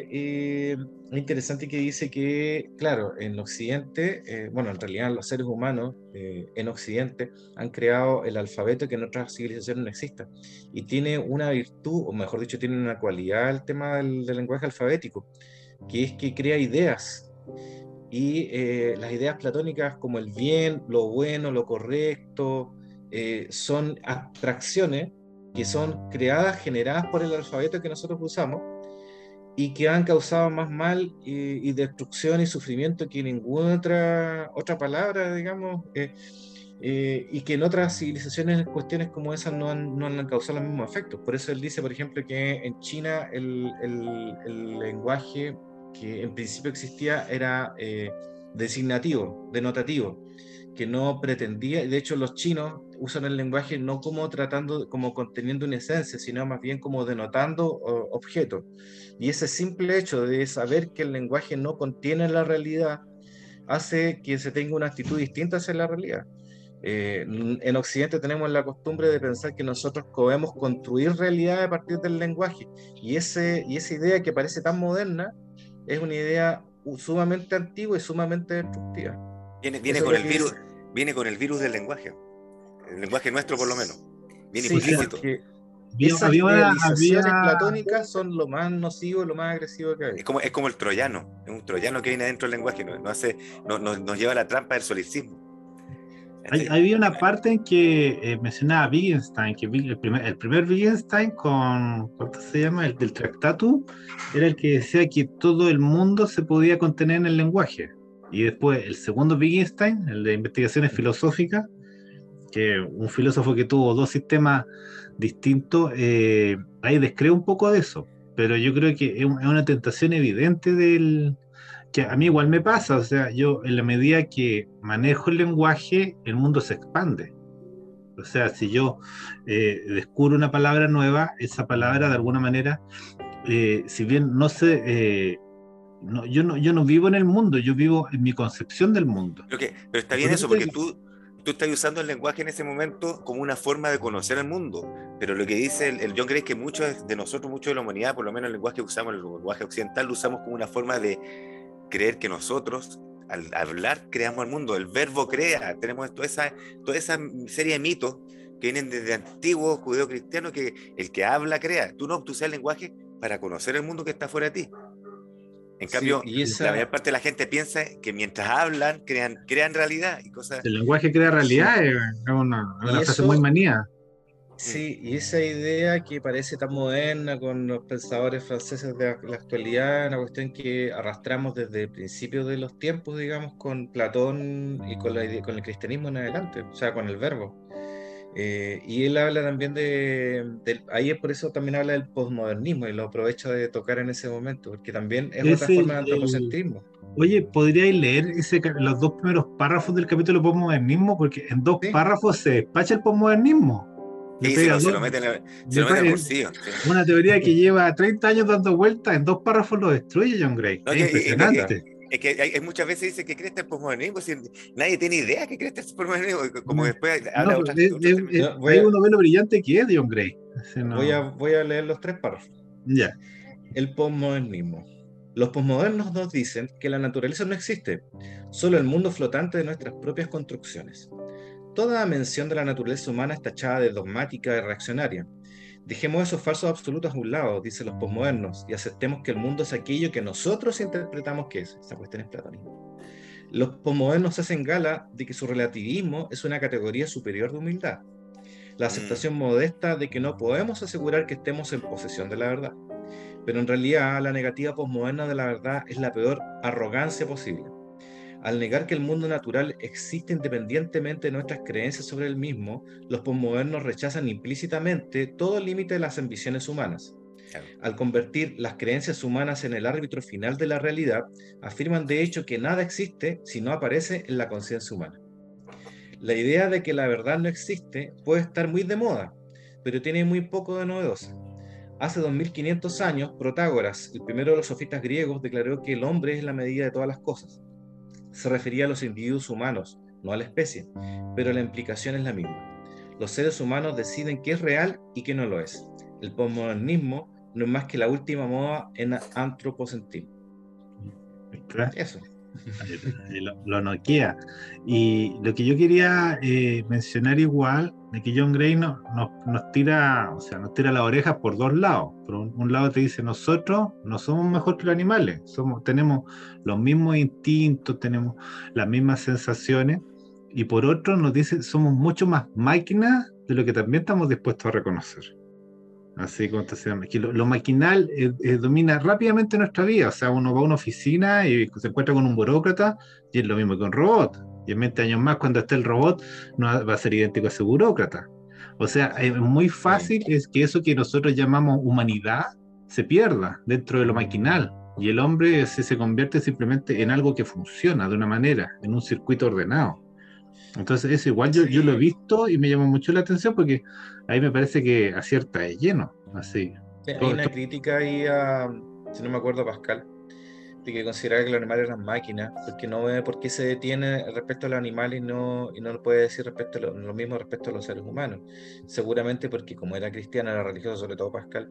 eh, es interesante que dice que, claro, en Occidente, eh, bueno, en realidad los seres humanos eh, en Occidente han creado el alfabeto que en otras civilizaciones no exista. Y tiene una virtud, o mejor dicho, tiene una cualidad el tema del, del lenguaje alfabético, que es que crea ideas. Y eh, las ideas platónicas como el bien, lo bueno, lo correcto, eh, son abstracciones que son creadas, generadas por el alfabeto que nosotros usamos y que han causado más mal y, y destrucción y sufrimiento que ninguna otra, otra palabra, digamos, eh, eh, y que en otras civilizaciones cuestiones como esas no han, no han causado los mismos efectos. Por eso él dice, por ejemplo, que en China el, el, el lenguaje que en principio existía era eh, designativo, denotativo, que no pretendía, de hecho los chinos usan el lenguaje no como tratando, como conteniendo una esencia, sino más bien como denotando objetos. Y ese simple hecho de saber que el lenguaje no contiene la realidad hace que se tenga una actitud distinta hacia la realidad. Eh, en Occidente tenemos la costumbre de pensar que nosotros podemos construir realidad a partir del lenguaje. Y, ese, y esa idea que parece tan moderna es una idea sumamente antigua y sumamente destructiva. Viene, viene con el virus, viene con el virus del lenguaje. El lenguaje nuestro, por lo menos. Viene sí, implícito. Esas había, idealizaciones platónicas son lo más nocivo, lo más agresivo que hay. Es como, es como el troyano, es un troyano que viene dentro del lenguaje, no, hace, no, nos lleva a la trampa del solicismo. Hay, había una parte en que eh, mencionaba Wittgenstein, que el primer, el primer Wittgenstein con, ¿cuánto se llama? El del Tractatus, era el que decía que todo el mundo se podía contener en el lenguaje. Y después el segundo Wittgenstein, el de investigaciones filosóficas, que un filósofo que tuvo dos sistemas distintos, eh, ahí descree un poco de eso. Pero yo creo que es una tentación evidente del, que a mí igual me pasa, o sea, yo en la medida que manejo el lenguaje, el mundo se expande. O sea, si yo eh, descubro una palabra nueva, esa palabra de alguna manera, eh, si bien no sé, eh, no, yo, no, yo no vivo en el mundo, yo vivo en mi concepción del mundo. Pero está bien eso, porque tú, tú estás usando el lenguaje en ese momento como una forma de conocer el mundo. Pero lo que dice el, el John Gray es que muchos de nosotros, muchos de la humanidad, por lo menos el lenguaje que usamos, el lenguaje occidental, lo usamos como una forma de creer que nosotros, al hablar, creamos el mundo. El verbo crea. Tenemos toda esa, toda esa serie de mitos que vienen desde antiguos judeo-cristianos que el que habla crea. Tú no, tú usas el lenguaje para conocer el mundo que está fuera de ti. En cambio, la mayor parte de la gente piensa que mientras hablan, crean, crean realidad y cosas. El lenguaje crea realidad, es una, una frase muy manía. Sí, y esa idea que parece tan moderna con los pensadores franceses de la actualidad, una cuestión que arrastramos desde el principio de los tiempos, digamos, con Platón y con, la, con el cristianismo en adelante, o sea, con el verbo. Eh, y él habla también de, ahí es por eso también habla del posmodernismo y lo aprovecha de tocar en ese momento, porque también es otra forma de antropocentrismo. Oye, ¿podríais leer ese, los dos primeros párrafos del capítulo posmodernismo? Porque en dos párrafos se despacha el posmodernismo se, lo, mete en el, bolsillo. Una teoría que lleva 30 años dando vueltas, en dos párrafos lo destruye John Gray. es impresionante. Es que hay, muchas veces dice que cree el posmodernismo, si nadie tiene idea que cree el posmodernismo, como después habla otras, Hay uno menos brillante que es John Gray. voy, a, voy a leer los tres párrafos. Ya. El posmodernismo. Los posmodernos nos dicen que la naturaleza no existe, solo el mundo flotante de nuestras propias construcciones. Toda mención de la naturaleza humana está tachada de dogmática y reaccionaria. Dejemos esos falsos absolutos a un lado, dicen los posmodernos, y aceptemos que el mundo es aquello que nosotros interpretamos que es. Esa cuestión es platonismo. Los posmodernos hacen gala de que su relativismo es una categoría superior de humildad. La aceptación mm. modesta de que no podemos asegurar que estemos en posesión de la verdad. Pero en realidad la negativa posmoderna de la verdad es la peor arrogancia posible. Al negar que el mundo natural existe independientemente de nuestras creencias sobre el mismo, los posmodernos rechazan implícitamente todo límite de las ambiciones humanas. Al convertir las creencias humanas en el árbitro final de la realidad, afirman de hecho que nada existe si no aparece en la conciencia humana. La idea de que la verdad no existe puede estar muy de moda, pero tiene muy poco de novedosa. Hace 2500 años, Protágoras, el primero de los sofistas griegos, declaró que el hombre es la medida de todas las cosas se refería a los individuos humanos, no a la especie, pero la implicación es la misma. Los seres humanos deciden qué es real y qué no lo es. El postmodernismo no es más que la última moda en antropocentrismo. Eso. *laughs* Lo, lo noquea. Y lo que yo quería eh, mencionar igual, de que John Gray nos, nos, tira, o sea, nos tira las orejas por dos lados. Por un, lado te dice, nosotros no somos mejor que los animales, somos, tenemos los mismos instintos, tenemos las mismas sensaciones, y por otro nos dice, somos mucho más máquinas de lo que también estamos dispuestos a reconocer. Así como te que lo, lo maquinal eh, eh, domina rápidamente nuestra vida. O sea, uno va a una oficina y se encuentra con un burócrata y es lo mismo que un robot. Y en 20 años más, cuando esté el robot, no va a ser idéntico a ese burócrata. O sea, es muy fácil es que eso que nosotros llamamos humanidad se pierda dentro de lo maquinal. Y el hombre se, se convierte simplemente en algo que funciona de una manera, en un circuito ordenado. Entonces, eso igual yo, yo lo he visto y me llamó mucho la atención porque ahí me parece que acierta de lleno, así. hay una crítica ahí a, si no me acuerdo, Pascal, de que consideraba que los animales eran máquinas, porque no ve por qué se detiene respecto a los animales y no, y no lo puede decir respecto a lo, mismo respecto a los seres humanos. Seguramente porque como era cristiana, era religiosa, sobre todo Pascal,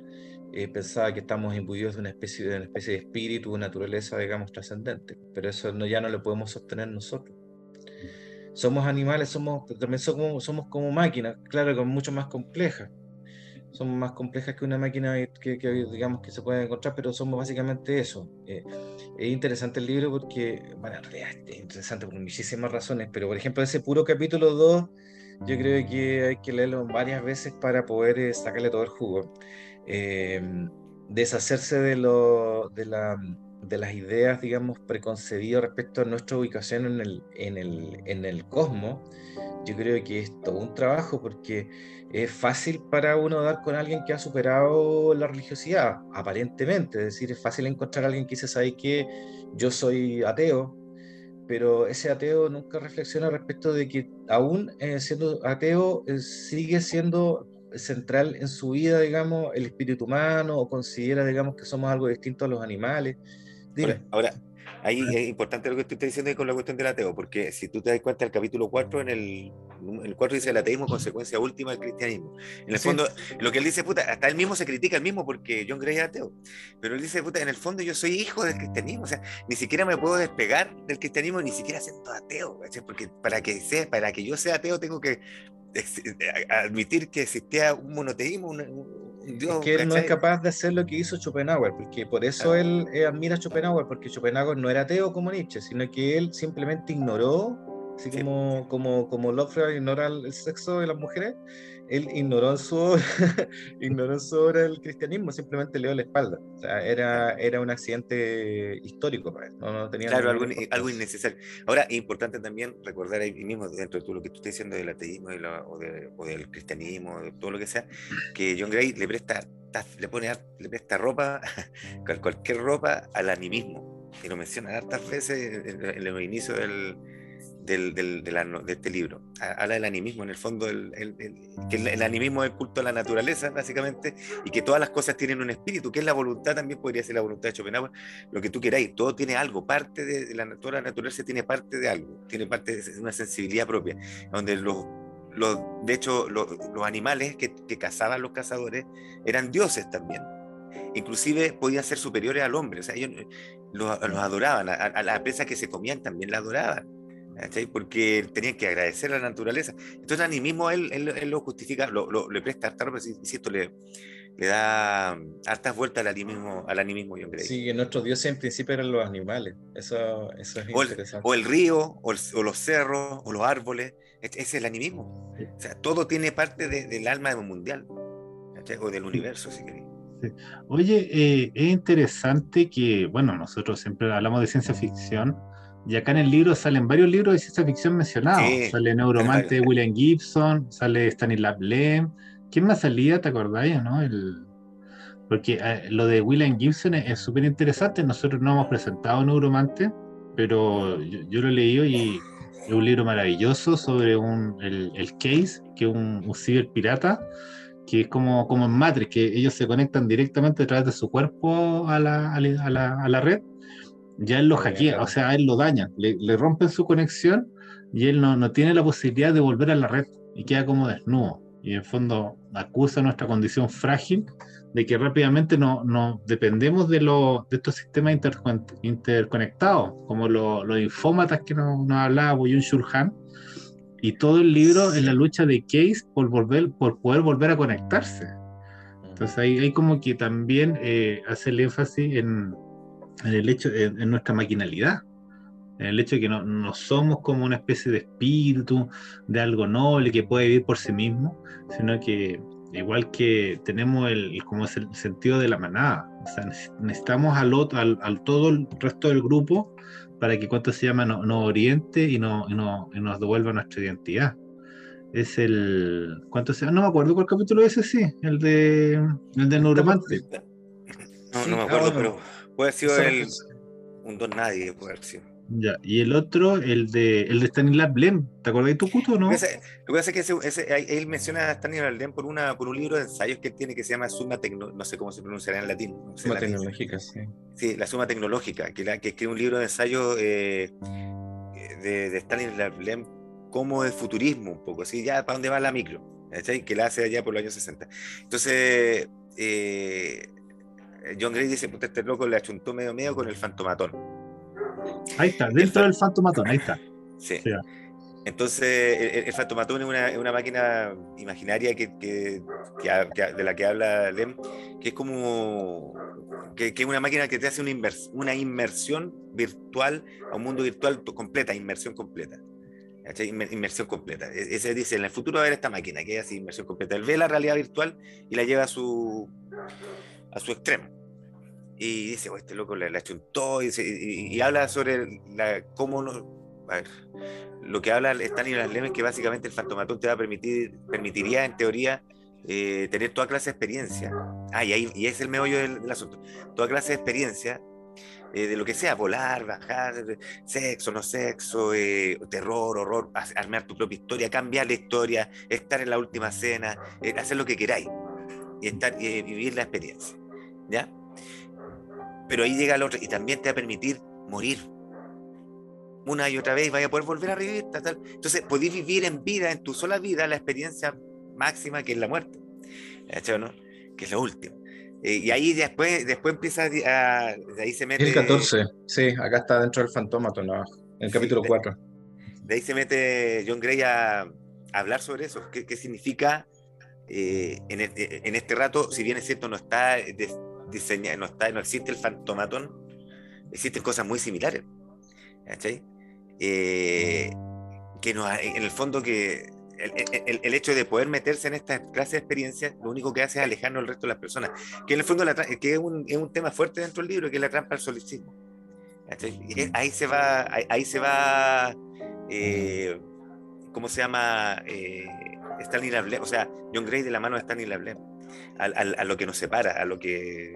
eh, pensaba que estamos imbuidos de una especie de, una especie de espíritu, naturaleza, digamos, trascendente. Pero eso no, ya no lo podemos sostener nosotros. Somos animales, somos, también somos, somos como máquinas, claro, que mucho más complejas son más complejas que una máquina que, digamos que se puede encontrar, pero somos básicamente eso. Eh, es interesante el libro porque, bueno, en realidad es interesante por muchísimas razones, pero por ejemplo ese puro capítulo 2, yo creo que hay que leerlo varias veces para poder eh, sacarle todo el jugo. Eh, deshacerse de, lo, de, la, de las ideas, digamos, preconcebidas respecto a nuestra ubicación en el, en el, en el cosmos, yo creo que es todo un trabajo porque es fácil para uno dar con alguien que ha superado la religiosidad, aparentemente. Es decir, es fácil encontrar a alguien que dice, ¿sabes que Yo soy ateo, pero ese ateo nunca reflexiona respecto de que aún eh, siendo ateo eh, sigue siendo central en su vida, digamos, el espíritu humano o considera, digamos, que somos algo distinto a los animales. ahora, Ahí es importante lo que tú estás diciendo con la cuestión del ateo, porque si tú te das cuenta, el capítulo 4, en el, el 4 dice el ateísmo consecuencia última del cristianismo. En el fondo, lo que él dice, puta, hasta él mismo se critica el mismo porque John Gray es ateo. Pero él dice, puta, en el fondo yo soy hijo del cristianismo, o sea, ni siquiera me puedo despegar del cristianismo, ni siquiera siendo ateo, porque para que, sea, para que yo sea ateo tengo que admitir que existía un monoteísmo, un, Dios, es que él no es capaz de hacer lo que hizo Schopenhauer, porque por eso él eh, admira a Schopenhauer, porque Schopenhauer no era ateo como Nietzsche, sino que él simplemente ignoró, así como, como, como Lovecraft ignora el sexo de las mujeres, él ignoró en su obra, *laughs* ignoró su obra el cristianismo, simplemente le dio la espalda. O sea, era, era un accidente histórico para él. No, tenía claro, algo, algo, innecesario. Ahora, es importante también recordar ahí mismo, dentro de todo lo que tú estás diciendo del ateísmo o, del cristianismo, de todo lo que sea, que John Gray le presta, le pone, le presta ropa, *laughs* cualquier ropa al animismo. Y lo menciona hartas veces en, en los inicios del del, del, de, este libro. Habla del animismo, en el fondo, el, que el, animismo es el culto a la naturaleza, básicamente, y que todas las cosas tienen un espíritu, que es la voluntad, también podría ser la voluntad de Schopenhauer, lo que tú queráis, todo tiene algo, parte de, la, toda la naturaleza tiene parte de algo, tiene parte de una sensibilidad propia, donde los, los de hecho, los, los animales que, que cazaban los cazadores eran dioses también inclusive podían ser superiores al hombre, o sea, ellos los, los adoraban, a, a, la presa que se comían también la adoraban. Porque tenían que agradecer a la naturaleza. Entonces, el animismo él, él, lo justifica, lo, le presta harta ropa, insisto, le, le da hartas vueltas al animismo, al animismo yo creo. Sí, nuestros dioses en principio eran los animales, eso, eso es o interesante. o el río, o, los cerros, o los árboles, ese es el animismo. O sea, todo tiene parte del alma mundial, o del universo, si queréis. Oye, eh, es interesante que, bueno, nosotros siempre hablamos de ciencia ficción, y acá en el libro salen varios libros de ciencia ficción mencionados. sale Neuromante de William Gibson, sale Stanislav Lem. ¿Quién más salía? ¿Te acordáis, no? El... Porque eh, lo de William Gibson es súper interesante. Nosotros no hemos presentado Neuromante, pero yo, lo he leído y es un libro maravilloso sobre un, el, el case, que es un, un ciberpirata, que es como, como en Matrix, que ellos se conectan directamente a través de su cuerpo a la, a la, a la red ya él lo hackea, o sea, él lo daña, le, le rompen su conexión y él no, no, tiene la posibilidad de volver a la red y queda como desnudo. Y en fondo acusa nuestra condición frágil de que rápidamente no, no dependemos de, lo, de estos sistemas interconectados, como los infómatas que nos, nos hablaba Boyun Shulhan. Y todo el libro es la lucha de Case por, volver, por poder volver a conectarse. Entonces ahí, ahí como que también eh, hace el énfasis en, en el hecho, en, nuestra maquinalidad, en el hecho de que no, no, somos como una especie de espíritu, de algo noble que puede vivir por sí mismo, sino que igual que tenemos el, como es el sentido de la manada, o sea, necesitamos al, otro, al, al todo el resto del grupo para que cuanto se llama nos no oriente y, no, y, no, y nos devuelva nuestra identidad. Es el ¿cuánto se no me acuerdo cuál capítulo es ese sí el de el de Neuromante no, no me acuerdo pero Puede haber sido el, un don nadie, puede haber sido. Ya, y el otro, el de, el de Stanislav Lem, ¿te acordás de tu cuto o no? Lo que pasa es que ese, él menciona a Stanislav Lem por, una, por un libro de ensayos que él tiene que se llama Suma Tecno, no sé cómo se pronunciará en latín. no sé Suma latín. tecnológica, sí. Sí, la Suma Tecnológica, que, la, que escribe un libro de ensayo eh, de, de Stanislav Lem como de futurismo un poco, así ya para dónde va la micro, ¿cachai? que la hace allá por los años 60. Entonces, eh, John Gray dice, puta, este loco le achuntó medio medio con el fantomatón. Ahí está, dentro del fantomatón, ahí está. Sí. Sí. Entonces, el, el fantomatón es una, una máquina imaginaria que, que- de la que habla Lem, que es como que, que es una máquina que te hace una, invers- una inmersión virtual a un mundo virtual completa, inmersión completa. Inmersión completa. E- Ese dice, en el futuro va a haber esta máquina que es así, inmersión completa. Él ve la realidad virtual y la lleva a su, a su extremo. Y dice, oh, este loco le, le achuntó y, dice- y- habla sobre la, cómo no, a ver, lo que habla Stanislav Lem es que básicamente el fantomatón te va a permitir, permitiría en teoría eh, tener toda clase de experiencia. Ah, y, ahí, y es el meollo del, asunto. Toda clase de experiencia eh, de lo que sea, volar, bajar, sexo, no sexo, eh, terror, horror, armar tu propia historia, cambiar la historia, estar en la última cena, hacer lo que queráis y estar, vivir la experiencia. ¿Ya? Pero ahí llega el otro y también te va a permitir morir una y otra vez y vaya a poder volver a revivir. tal, tal. Entonces, podéis vivir en vida, en tu sola vida, la experiencia máxima que es la muerte. ¿Cachai, no? Que es lo último. Eh, y ahí después, después empieza a, de ahí se mete. El 14, sí, acá está dentro del fantómaton abajo, en el Sí, capítulo de- 4. de ahí se mete John Gray a, a hablar sobre eso. ¿Qué, qué significa eh, en, en este rato? Si bien es cierto, no está des- diseña- no está, no existe el fantomatón, existen cosas muy similares. ¿Cachai? Eh, que nos, en el fondo que el, el- el hecho de poder meterse en esta clase de experiencias, lo único que hace es alejarnos del resto de las personas. Que en el fondo la que es, un, es un tema fuerte dentro del libro, que es la trampa al solicismo. Ahí se va, ahí, ahí se va, eh, ¿cómo se llama? Eh, Stanley Lablem, o sea, John Gray de la mano de Stanley Lablem, a, a- a lo que nos separa, a lo que,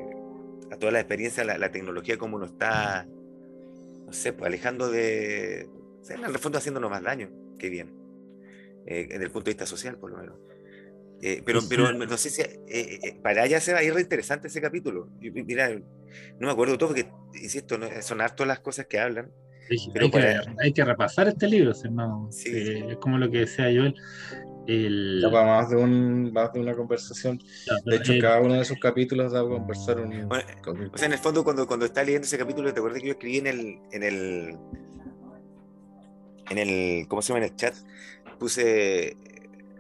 a toda la experiencia, la, la tecnología, cómo nos está, no sé, pues alejando de, o sea, en el fondo haciéndonos más daño que bien, eh, desde el punto de vista social, por lo menos. Eh, pero, Sí. pero no sé si eh, eh, para allá se va a ir re interesante ese capítulo. Yo, mira, no me acuerdo todo porque, insisto, no, son harto las cosas que hablan. Hay, Pero hay que, hay que repasar este libro, si no, Sí. eh, es como lo que decía Joel. El, Ya para más de, un, más de una conversación. De hecho, el- cada uno de esos capítulos da a conversar un Bueno. O sea, en el fondo, cuando, cuando estaba leyendo ese capítulo, te acuerdas que yo escribí en el, en el, en el, ¿cómo se llama? En el chat, puse eh,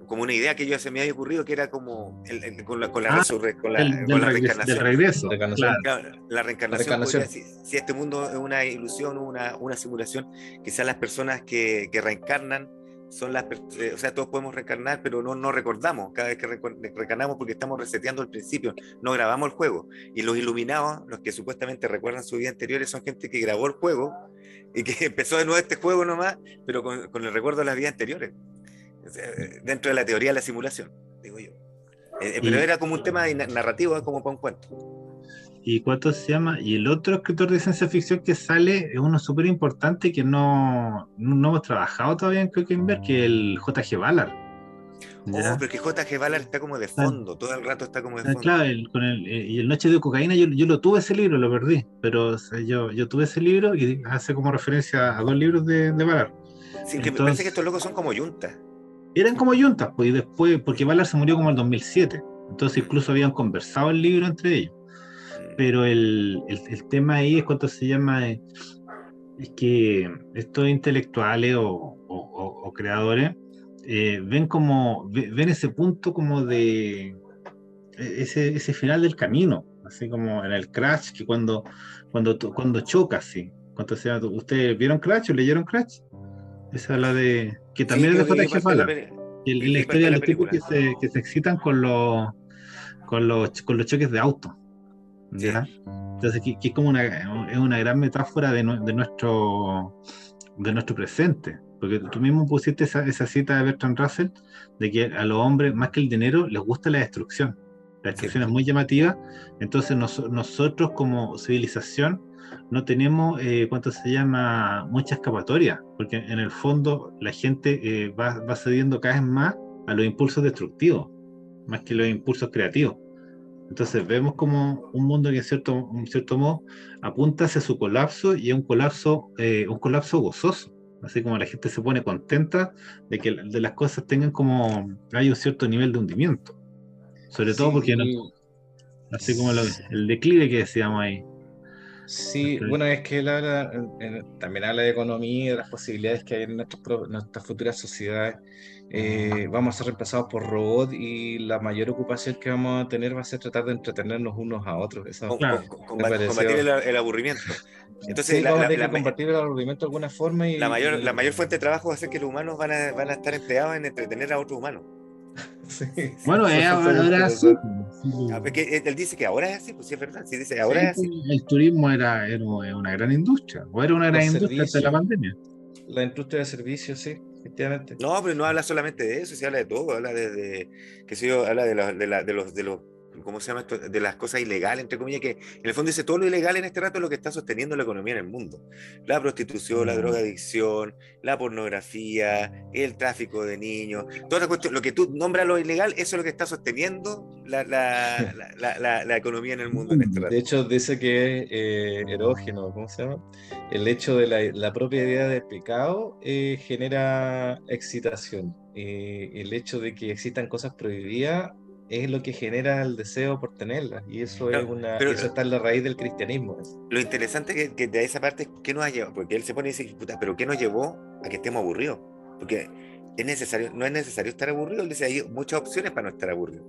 como una idea que yo se me había ocurrido que era como el- el- con la, con la, Ah, resurre- con la, del, con la reencarnación. regreso, claro. Claro, la reencarnación, reencarnación. podría- si, si este mundo es una ilusión, una, una simulación, quizás las personas que, que reencarnan son las eh, o sea, todos podemos reencarnar, pero no, no recordamos cada vez que reencarnamos porque estamos reseteando al principio, no grabamos el juego. Y los iluminados, los que supuestamente recuerdan su vida anteriores, son gente que grabó el juego y que *laughs* empezó de nuevo este juego nomás, pero con, con el recuerdo de las vidas anteriores. O sea, eh, dentro de la teoría de la simulación, digo yo. Eh, eh, pero era como un tema narrativo, como para un cuento. ¿Y cuánto se llama? Y el otro escritor de ciencia ficción que sale es uno súper importante que no, no, hemos trabajado todavía en Cookenberg, que es el J.G. Ballard. Oh, pero que J.G. Ballard está como de fondo, todo el rato está como de fondo. Claro, el- con el, eh, y el Noche de Cocaína, yo, yo lo tuve ese libro, lo perdí, pero o sea, yo, yo tuve ese libro y hace como referencia a dos libros de, de Ballard. Sí, que me entonces- parece que estos locos son como yuntas. Eran como yuntas, pues, y después, porque Ballard se murió como en el 2007, entonces incluso habían conversado el libro entre ellos. Pero el, el, el tema ahí es cuánto se llama, eh, es que estos intelectuales o, o- o- o creadores eh, ven como, ve- ven ese punto como de e- ese, ese final del camino, así como en el Crash, que cuando, cuando, cuando choca, sí. ¿Cuánto se llama? ¿Ustedes vieron Crash o leyeron Crash? Esa es la de. que también Sí, es de J.G. de la historia de los tipos que se, que se excitan con los, con los, con los choques de auto. Sí. Entonces, es como una, es una gran metáfora de, nue- de nuestro, de nuestro presente. Porque tú mismo pusiste esa, esa cita de Bertrand Russell de que a los hombres, más que el dinero, les gusta la destrucción. La destrucción es muy llamativa. Entonces, nos- nosotros como civilización no tenemos, eh, ¿cuánto se llama? Mucha escapatoria, porque en el fondo la gente eh, va, va cediendo cada vez más a los impulsos destructivos, más que los impulsos creativos. Entonces vemos como un mundo que en cierto, en cierto modo apunta hacia su colapso y es un colapso, eh, un colapso gozoso. Así como la gente se pone contenta de que de las cosas tengan como hay un cierto nivel de hundimiento. Sobre todo porque no, así como el declive que decíamos ahí. Sí, bueno, es que él habla, también habla de economía y de las posibilidades que hay en nuestras futuras sociedades. Eh, vamos a ser reemplazados por robots y la mayor ocupación que vamos a tener va a ser tratar de entretenernos unos a otros. Eso combatir el, aburrimiento. *laughs* Entonces, la, combatir el aburrimiento de alguna forma. Y, la, mayor, la mayor fuente de trabajo va a ser que los humanos van a, van a estar empleados en entretener a otros humanos. *laughs* *laughs* Bueno, es ahora así. Ah, él dice que ahora es así, pues sí es verdad. Sí, dice, ahora es así. El turismo era, era, una gran industria, o era una gran industria hasta la pandemia. La industria de servicios, sí, efectivamente. No, pero no habla solamente de eso, se habla de todo, habla de, que sé yo, habla de, de, la, de los, de los ¿cómo se llama esto? De las cosas ilegales, entre comillas, que en el fondo dice todo lo ilegal en este rato es lo que está sosteniendo la economía en el mundo. La prostitución, la mm. drogadicción, la pornografía, el tráfico de niños, toda la cuestión, lo que tú nombras lo ilegal, eso es lo que está sosteniendo la, la, *laughs* la, la economía en el mundo en este rato. De hecho, dice que es eh, erógeno, ¿cómo se llama? El hecho de la, propia idea del pecado eh, genera excitación. Eh, el hecho de que existan cosas prohibidas es lo que genera el deseo por tenerlas y eso es una pero, eso está en la raíz del cristianismo lo interesante que, que de esa parte es que nos ha llevado porque él se pone y dice puta pero qué nos llevó a que estemos aburridos porque es necesario no es necesario estar aburrido él dice hay muchas opciones para no estar aburrido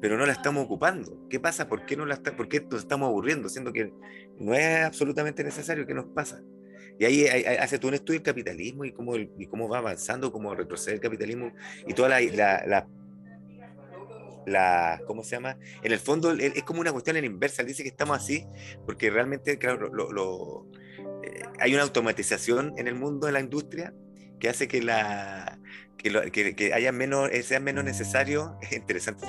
pero no la estamos ocupando. Qué pasa por qué no la está, por qué nos estamos aburriendo siendo que no es absolutamente necesario qué nos pasa y ahí hace todo un estudio del capitalismo y cómo, y cómo va avanzando, cómo retrocede el capitalismo y toda la, la, la la, ¿cómo se llama? En el fondo es como una cuestión en inversa, dice que estamos así porque realmente, lo, eh, hay una automatización en el mundo, en la industria, que hace que la... Que, que, haya menos, eh, sea menos necesario, es *laughs* interesante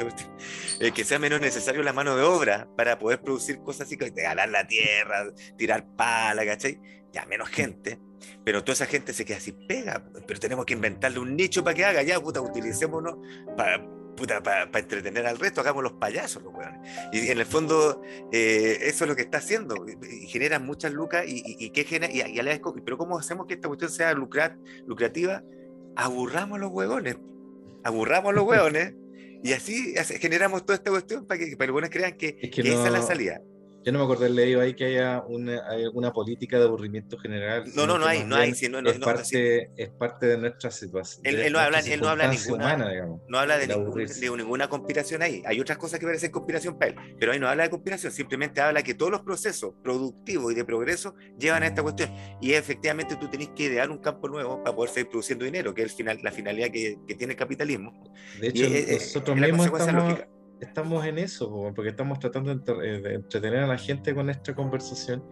eh, que sea menos necesario la mano de obra para poder producir cosas así, como ganar la tierra, tirar pala, ¿cachai? Ya menos gente, pero toda esa gente se queda así pega, pero tenemos que inventarle un nicho para que haga, ya, puta, utilicémonos para para entretener al resto, hagamos los payasos, los Y en el fondo, eh, eso es lo que está haciendo. Genera muchas lucas y, y, ¿qué genera? Y, y, a pero ¿cómo hacemos que esta cuestión sea lucrativa? Aburramos los huevones. Aburramos los huevones. y así generamos toda esta cuestión para que, para los huevones crean que, esa es la salida. Yo no me acordé leído ahí que haya una, alguna política de aburrimiento general. No, no, no hay, no hay. no, es, parte, es parte de nuestra situación. Él, no, habla, él no habla ninguna, no habla de, ninguna conspiración ahí. Hay otras cosas que parecen conspiración para él, pero ahí no habla de conspiración, simplemente habla que todos los procesos productivos y de progreso llevan a esta cuestión. Y efectivamente tú tenés que idear un campo nuevo para poder seguir produciendo dinero, que es el final, la finalidad que, que tiene el capitalismo. De hecho, nosotros mismos estamos estamos en eso, porque estamos tratando eh, de entretener a la gente con esta conversación.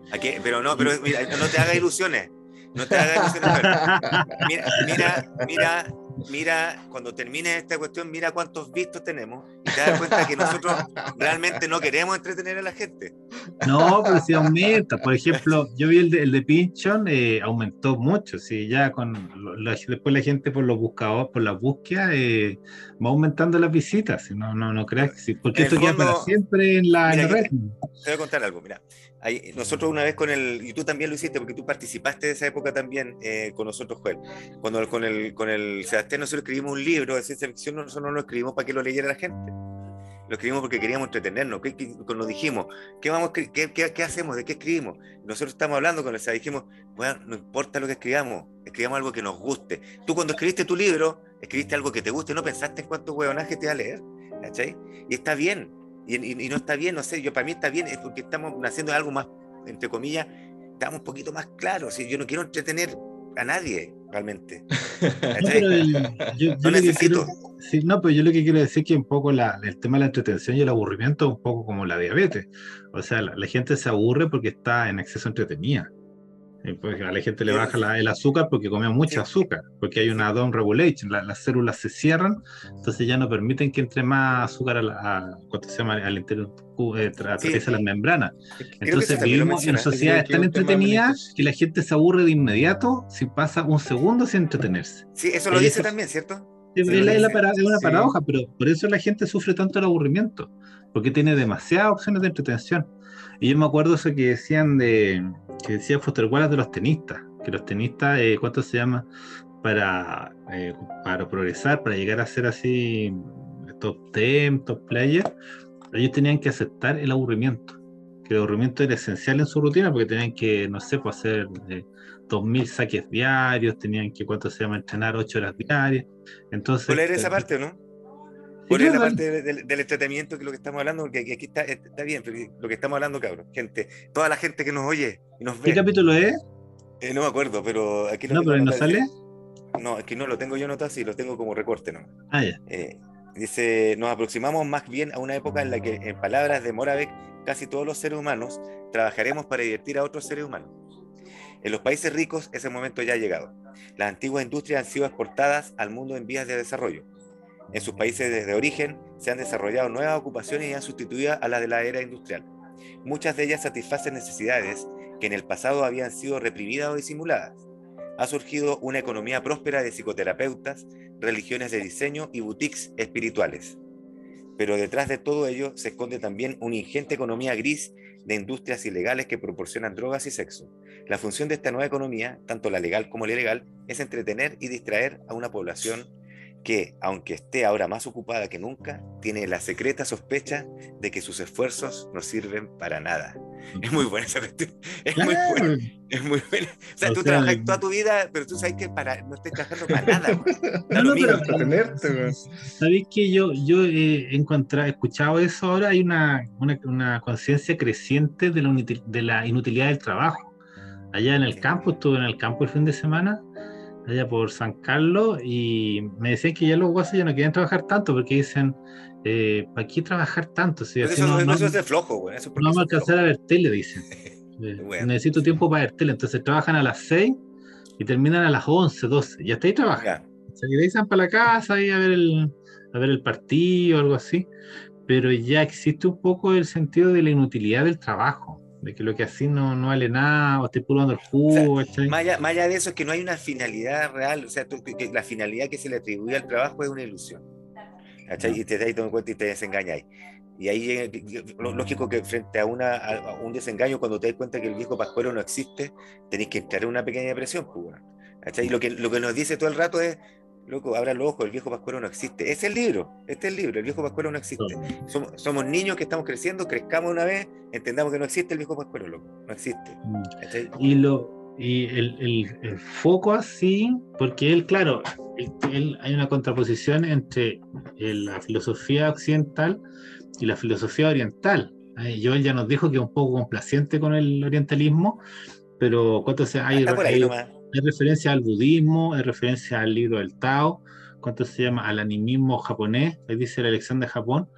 Pero no, pero mira, no te hagas ilusiones. No te hagas. *laughs* Mira, mira, mira, mira, cuando termine esta cuestión, mira cuántos vistos tenemos y te das cuenta que nosotros realmente no queremos entretener a la gente. No, pero si aumenta. Por ejemplo, yo vi el de, el de Pinchon, eh, aumentó mucho. Si ya con después la gente por los buscadores, por la búsqueda, eh, va aumentando las visitas. No, no, no creas que sí. Porque esto queda para siempre en la, red. Te, voy a contar algo, mira. Nosotros una vez con el, y tú también lo hiciste porque tú participaste de esa época también eh, con nosotros, Joel. Cuando con el, con el Sebastián nosotros escribimos un libro de ciencia ficción, nosotros no lo escribimos para que lo leyera la gente lo escribimos porque queríamos entretenernos. ¿Qué, nos dijimos, ¿qué, vamos, qué, qué, hacemos? ¿De qué escribimos? Nosotros estamos hablando con el dijimos, bueno, no importa lo que escribamos, escribamos algo que nos guste. Tú cuando escribiste tu libro, escribiste algo que te guste, no pensaste en cuántos huevonajes te iba a leer. ¿cachai? Y está bien. Y, no está bien, no sé, yo para mí está bien, es porque estamos haciendo algo más, entre comillas, estamos un poquito más claros. Yo no quiero entretener a nadie realmente. *laughs* No, necesito. no, pero yo lo que quiero decir es que un poco la, el tema de la entretención y el aburrimiento es un poco como la diabetes. O sea, la, gente se aburre porque está en exceso entretenida. Eh, Porque a la gente le baja la- el azúcar porque come mucho azúcar, porque hay una down regulation, la- las células se cierran, entonces ya no permiten que entre más azúcar a la, a- ¿cuánto se llama? al interior, cu- eh, Sí. atraviesa las membranas. Entonces vivimos en sociedades tan entretenidas que la gente se aburre de inmediato si pasa un segundo sin entretenerse. Sí, eso lo Y dice eso- también, ¿cierto? Es, Sí, es la- es la sí, para- es una sí. paradoja, pero por eso la gente sufre tanto el aburrimiento, porque tiene demasiadas opciones de entretención. Y yo me acuerdo eso que decían de, que decía Foster Wallace de los tenistas, que los tenistas, eh, ¿cuánto se llama? Para, eh, para progresar, para llegar a ser así top 10, top player, ellos tenían que aceptar el aburrimiento, que el aburrimiento era esencial en su rutina, porque tenían que, no sé, pues hacer eh, 2.000 saques diarios, tenían que, ¿cuánto se llama? Entrenar 8 horas diarias. Entonces, ¿Puedo leer esa eh, parte no? ¿Puedo leer la parte de- del, del entretenimiento que es lo que estamos hablando? Porque aquí está, está bien, pero lo que estamos hablando, cabrón. Gente, toda la gente que nos oye y nos ¿Qué ve. capítulo es? Eh, no me acuerdo, pero aquí lo No, pero no sale. No, es que no lo tengo yo anotado así, lo tengo como recorte, ¿no? Ah, ya. Eh, dice, nos aproximamos más bien a una época en la que, en palabras de Moravec, casi todos los seres humanos trabajaremos para divertir a otros seres humanos. En los países ricos ese momento ya ha llegado. Las antiguas industrias han sido exportadas al mundo en vías de desarrollo. En sus países de origen se han desarrollado nuevas ocupaciones y han sustituido a las de la era industrial. Muchas de ellas satisfacen necesidades que en el pasado habían sido reprimidas o disimuladas. Ha surgido una economía próspera de psicoterapeutas, religiones de diseño y boutiques espirituales. Pero detrás de todo ello se esconde también una ingente economía gris de industrias ilegales que proporcionan drogas y sexo. La función de esta nueva economía, tanto la legal como la ilegal, es entretener y distraer a una población que, aunque esté ahora más ocupada que nunca, tiene la secreta sospecha de que sus esfuerzos no sirven para nada. Es muy buena esa cuestión. *laughs* Es muy buena. Es muy buena. O sea, O tú sea, trabajas toda tu vida, pero tú sabes que para, no estás trabajando para *laughs* nada. No, no, pero- güey. ¿Sabéis que yo, yo he encontrado, he escuchado eso ahora? Hay una, una, una conciencia creciente de la, de la inutilidad del trabajo. Allá en el campo, estuve en el campo el fin de semana, allá por San Carlos, y me decían que ya los guasos ya no quieren trabajar tanto, porque dicen, eh, ¿para qué trabajar tanto? Si así eso, no, no- eso es de flojo, güey. Eso es porque no vamos a alcanzar a ver tele, dicen. *laughs* Eh, Bueno. Necesito tiempo para ver tele, entonces trabajan a las 6 y terminan a las 11, 12, y hasta ahí trabajan. Se regresan para la casa ahí a ver el, a ver el partido o algo así, pero ya existe un poco el sentido de la inutilidad del trabajo, de que lo que así no, no vale nada, o estoy puro dando el jugo, ¿cachai? Más allá, más allá de eso es que no hay una finalidad real, o sea, tú- que, la finalidad que se le atribuye al trabajo es una ilusión. ¿cachai? Y te dais cuenta y te desengañáis. Y ahí lógico que frente a, una, a un desengaño, cuando te das cuenta que el viejo pascuero no existe, tenéis que entrar en una pequeña depresión. Pues. Y lo que, lo que nos dice todo el rato es, loco, abra los ojos, el viejo pascuero no existe. Es el libro, este es el libro, el viejo pascuero no existe. Somos, somos niños que estamos creciendo, crezcamos una vez, entendamos que no existe el viejo pascuero, loco, no existe. Mm. Y, lo, y el, el- el foco así, porque él, claro, él- él- hay una contraposición entre eh, la filosofía occidental y la filosofía oriental. Joel ya nos dijo que es un poco complaciente con el orientalismo, pero ¿cuánto se hay, Está por ahí hay- nomás. Hay referencia al budismo, hay referencia al libro del Tao, ¿cuánto se llama? Al animismo japonés, ahí dice la elección de Japón.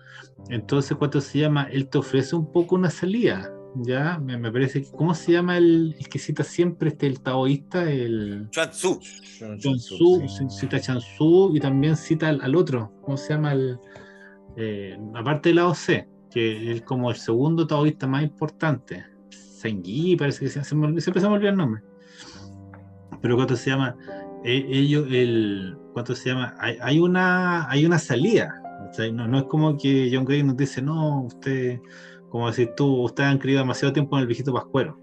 Entonces, ¿cuánto se llama? Él te ofrece un poco una salida, ¿ya? Me, me parece ¿cómo se llama el, el que cita siempre este, el taoísta? El Chuan Tzu. Chansu, cita Chansu y también cita al, al otro, ¿cómo se llama? El, eh, aparte de Lao Tse, que es como el segundo taoísta más importante. Sengi, parece que se, se me- siempre se me olvida el nombre. Pero ¿cuánto se llama? Eh, ellos, el, ¿cuánto se llama? Hay, hay una, hay una salida. No, no es como que John Gray nos dice, no, usted, como decir tú, ustedes han creído demasiado tiempo en el viejito pascuero.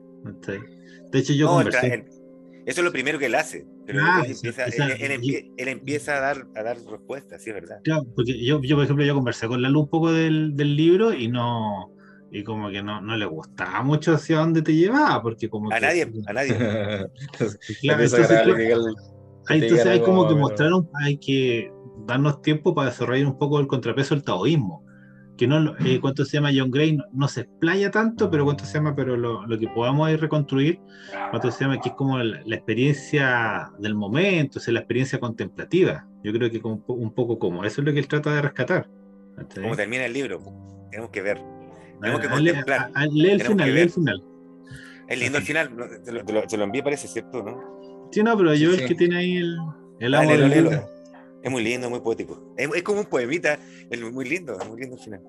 De hecho, yo No, conversé. el- eso es lo primero que él hace. Pero Ah, él, empieza, o sea, él- él empie- él empieza a dar, a dar respuestas, sí, es verdad. Claro, porque yo, yo, por ejemplo, yo conversé con Lalo un poco del, del libro y no, y como que no, no le gustaba mucho hacia dónde te llevaba, porque como A que- nadie, a nadie. *laughs* *laughs* claro, es entonces, claro, el- hay, entonces hay como que pero- mostrar, un- hay que darnos tiempo para desarrollar un poco el contrapeso del taoísmo, que no, eh, cuánto se llama John Gray, no, no se explaya tanto, pero cuánto se llama, pero lo, lo que podamos ahí reconstruir, cuánto se llama, que es como la, la experiencia del momento, o sea, la experiencia contemplativa, yo creo que como un, po- un poco como, eso es lo que él trata de rescatar. ¿cachai? Como termina el libro, tenemos que ver. Tenemos que lee- contemplar. lee el final, lee el final. Es lindo al final, te lo, te lo, te lo envié, parece, ¿cierto? ¿no? Sí, no, pero yo Sí, el sí. que tiene ahí el, el Ah, amo léelo. Es muy lindo, muy poético. Es, es como un poemita, es muy lindo, es muy lindo al final.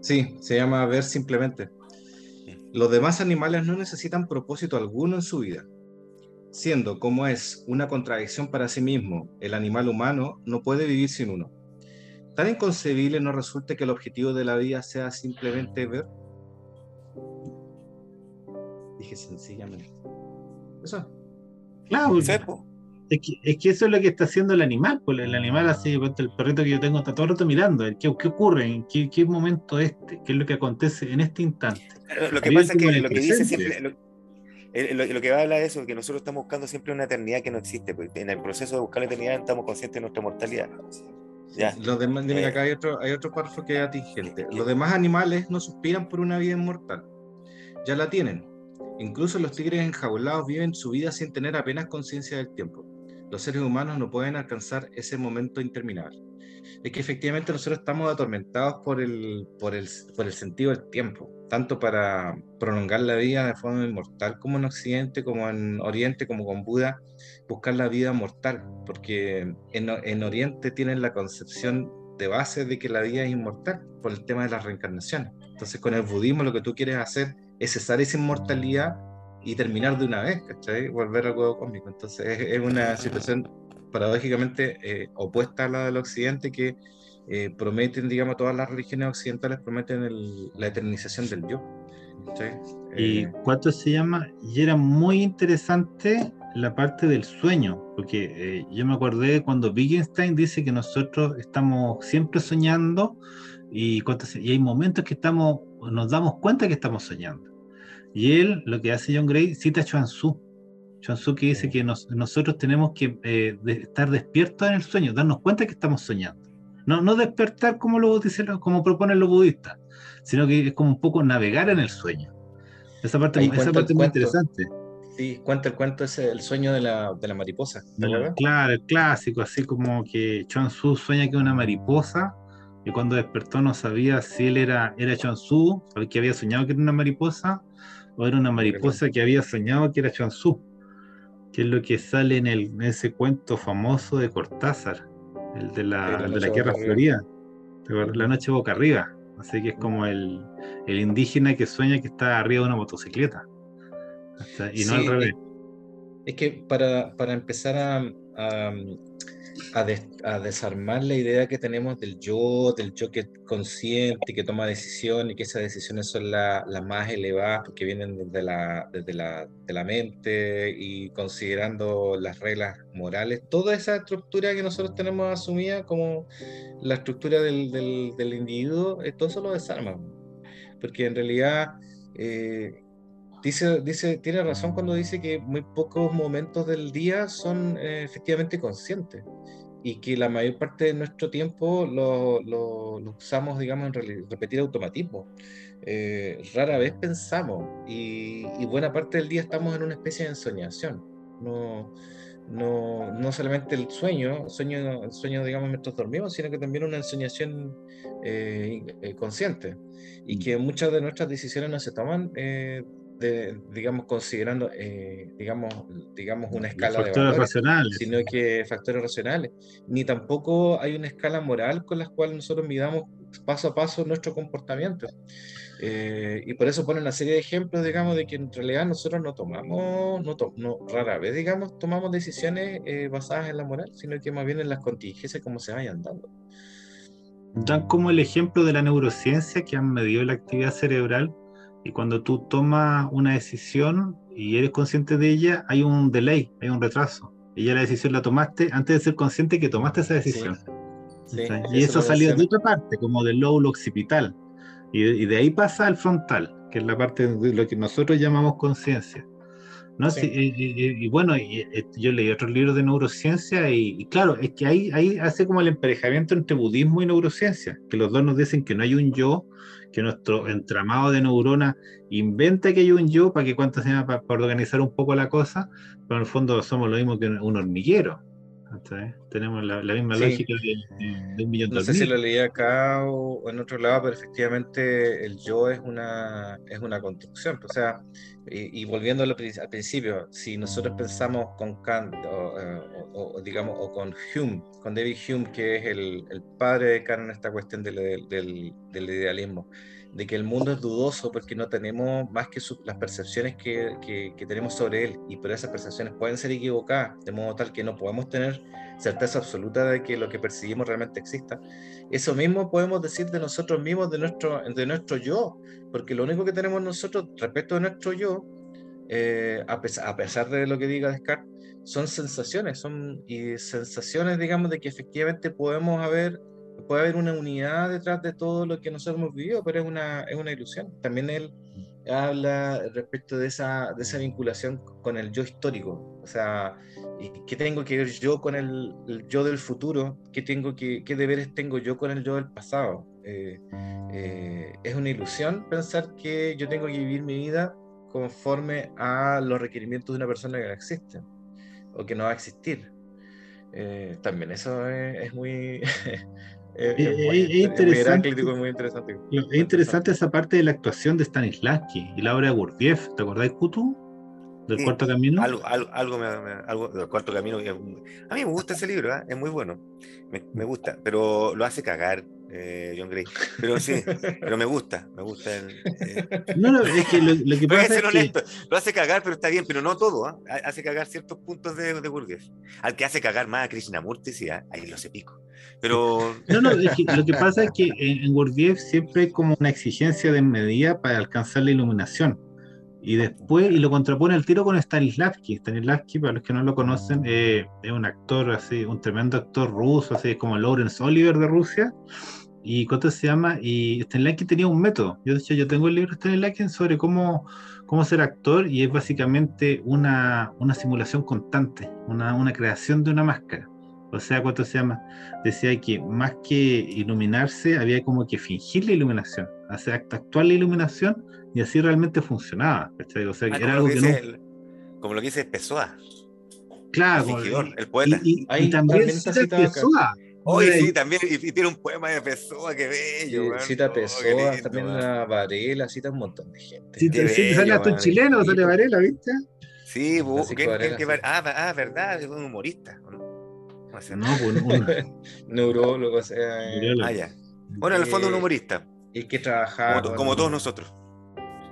Sí, se llama ver simplemente. Los demás animales no necesitan propósito alguno en su vida. Siendo como es una contradicción para sí mismo, el animal humano no puede vivir sin uno. ¿Tan inconcebible no resulta que el objetivo de la vida sea simplemente ver? Dije sencillamente. Eso. Claro, es que, es que eso es lo que está haciendo el animal. Pues el animal así, el perrito que yo tengo está todo el rato mirando. ¿Qué, qué ocurre? ¿En qué, qué momento este? ¿Qué es lo que acontece en este instante? Lo- que pasa es que lo que dice siempre. Lo, lo- lo que habla de eso, que nosotros estamos buscando siempre una eternidad que no existe. Porque en el proceso de buscar la eternidad estamos conscientes de nuestra mortalidad. Ya. Los demás, Eh. acá hay otro, hay otro párrafo que es atingente. Los demás animales no suspiran por una vida inmortal. Ya la tienen. Incluso los tigres enjaulados viven su vida sin tener apenas conciencia del tiempo. Los seres humanos no pueden alcanzar ese momento interminable. Es que efectivamente nosotros estamos atormentados por el, por el, por el sentido del tiempo, tanto para prolongar la vida de forma inmortal como en Occidente, como en Oriente, como con Buda, buscar la vida mortal, porque en, en Oriente tienen la concepción de base de que la vida es inmortal por el tema de las reencarnaciones. Entonces con el budismo lo que tú quieres hacer es cesar esa inmortalidad y terminar de una vez, ¿cachai? Volver al juego cósmico. Entonces es, una situación paradójicamente eh, opuesta a la del occidente que eh, prometen, digamos, todas las religiones occidentales prometen el- la eternización del yo. ¿cachai? ¿Y Eh, cuánto se llama? Y era muy interesante la parte del sueño, porque eh, yo me acordé cuando Wittgenstein dice que nosotros estamos siempre soñando y, y hay momentos que estamos, nos damos cuenta que estamos soñando. Y él, lo que hace John Gray, cita a Chuan Tzu. Chuan Tzu que dice que nos- nosotros tenemos que eh, de- estar despiertos en el sueño, darnos cuenta que estamos soñando. No, no despertar como, lo, dice, como proponen los budistas, sino que es como un poco navegar en el sueño. Esa parte, Ahí esa parte es muy interesante. sí, cuenta el cuento ese, el sueño de la, de la mariposa. ¿te No, claro, el clásico, así como que Chuan Tzu sueña que una mariposa y cuando despertó no sabía si él era, era Chuan Tzu, o que había soñado que era una mariposa, o era una mariposa que había soñado que era Chuan Tzu, que es lo que sale en, el, en ese cuento famoso de Cortázar, el de la, el de la Guerra. Florida, la noche boca arriba, así que es como el, el indígena que sueña que está arriba de una motocicleta, y no Sí, al revés. Es que para, para empezar a, a, a des- a desarmar la idea que tenemos del yo, del yo que consciente, que toma decisiones y que esas decisiones son la- las más elevadas porque vienen desde la, desde la, de la mente y considerando las reglas morales, toda esa estructura que nosotros tenemos asumida como la estructura del, del, del individuo, todo eso lo desarma. Porque en realidad... eh, Dice, dice, tiene razón cuando dice que muy pocos momentos del día son eh, efectivamente conscientes y que la mayor parte de nuestro tiempo lo, lo- lo usamos, digamos, en repetir automatismo. Eh, rara vez pensamos y, y buena parte del día estamos en una especie de ensoñación. No, no, no solamente el sueño, sueño, el sueño, digamos, mientras dormimos, sino que también una ensoñación eh, eh, consciente y que muchas de nuestras decisiones no se toman eh, de, digamos, considerando, eh, digamos, digamos, una escala de valores, racionales. sino que factores racionales. Ni tampoco hay una escala moral con la cual nosotros midamos paso a paso nuestro comportamiento. Eh, y por eso ponen una serie de ejemplos, digamos, de que en realidad nosotros no tomamos, no, to- no rara vez, digamos, tomamos decisiones eh, basadas en la moral, sino que más bien en las contingencias como se vayan dando. dan como el ejemplo de la neurociencia que han medido la actividad cerebral y cuando tú tomas una decisión y eres consciente de ella, hay un delay, hay un retraso. Y ya la decisión la tomaste antes de ser consciente que tomaste esa decisión. Sí, eso y eso lo salió de otra parte, como del lóbulo occipital. Y de, y de ahí pasa al frontal, que es la parte de lo que nosotros llamamos conciencia. ¿no? Sí. Sí, y, y- y bueno, y, eh, yo leí otros libros de neurociencia y, y claro, es que ahí, ahí hace como el emparejamiento entre budismo y neurociencia, que los dos nos dicen que no hay un yo, que nuestro entramado de neuronas inventa que hay un yo para que cuánto se llama, para, para organizar un poco la cosa, pero en el fondo somos lo mismo que un hormiguero. Tenemos la, misma lógica de, un millón de No sé si lo leí acá o, en otro lado, pero efectivamente el yo es una, es una construcción. O sea, y, volviendo al principio, si nosotros pensamos con Kant o, digamos, o con Hume, con David Hume, que es el, el padre de Kant en esta cuestión del, del, del idealismo, de que el mundo es dudoso porque no tenemos más que las percepciones que, que, tenemos sobre él, y por esas percepciones pueden ser equivocadas, de modo tal que no podemos tener certeza absoluta de que lo que percibimos realmente exista. Eso mismo podemos decir de nosotros mismos, de nuestro, de nuestro yo, porque lo único que tenemos nosotros respecto de nuestro yo, eh, a, pesar, a, pesar, de lo que diga Descartes, son sensaciones, son y sensaciones, digamos, de que efectivamente podemos haber puede haber una unidad detrás de todo lo que nosotros hemos vivido, pero es una, es una ilusión. También él habla respecto de esa, de esa vinculación con el yo histórico, o sea, ¿qué tengo que ver yo con el, yo del futuro? ¿Qué, tengo que, ¿Qué deberes tengo yo con el yo del pasado? Eh, eh, es una ilusión pensar que yo tengo que vivir mi vida conforme a los requerimientos de una persona que no existe o que no va a existir. Eh, también eso es muy *laughs* Es, interesante, Es interesante esa parte de la actuación de Stanislavski y la obra de Gurdjieff. ¿Te acordáis, Kutu? Del cuarto camino. Algo, algo, me, algo, del cuarto camino. A mí me gusta ese libro, ¿eh? es muy bueno. Me, me, gusta, pero lo hace cagar eh, John Gray. Pero sí, pero me gusta, me gusta el, eh. No, no, es que lo, que pasa es que... lo hace cagar, pero está bien, pero no todo, ¿eh? hace cagar ciertos puntos de, de Burgess. Al que hace cagar más a Krishnamurti, sí, ¿eh? ahí lo sé pico. Pero... No, no, lo que pasa es que en, en siempre hay como una exigencia de medida para alcanzar la iluminación. Y después, y lo contrapone el tiro con Stanislavski. Stanislavski, para los que no lo conocen, eh, es un actor así, un tremendo actor ruso, así como Lawrence Oliver de Rusia. ¿Y cuánto se llama? Y Stanislavski tenía un método. Yo, de hecho, yo tengo el libro de Stanislavski sobre cómo, cómo ser actor y es básicamente una, una simulación constante, una, una creación de una máscara. O sea, ¿cuánto se llama? Decía que más que iluminarse, había como que fingir la iluminación, hacer actuar la iluminación y así realmente funcionaba. O sea, ah, era algo que, no... Como lo que dice Pessoa. Claro, el, el poeta. Y, también, cita Pessoa. Oye, sí, también, y, tiene un poema de Pessoa, qué bello. Sí, cita Pessoa, también una Varela, cita un montón de gente. Sí, sí sale hasta un chileno, sale Varela, ¿viste? Sí, ah, ah, verdad, es un humorista. No, no pues, *laughs* neurólogo, o sea. Ah, ya. Bueno, en el fondo un humorista. Y que trabajaba. Como, todos nosotros.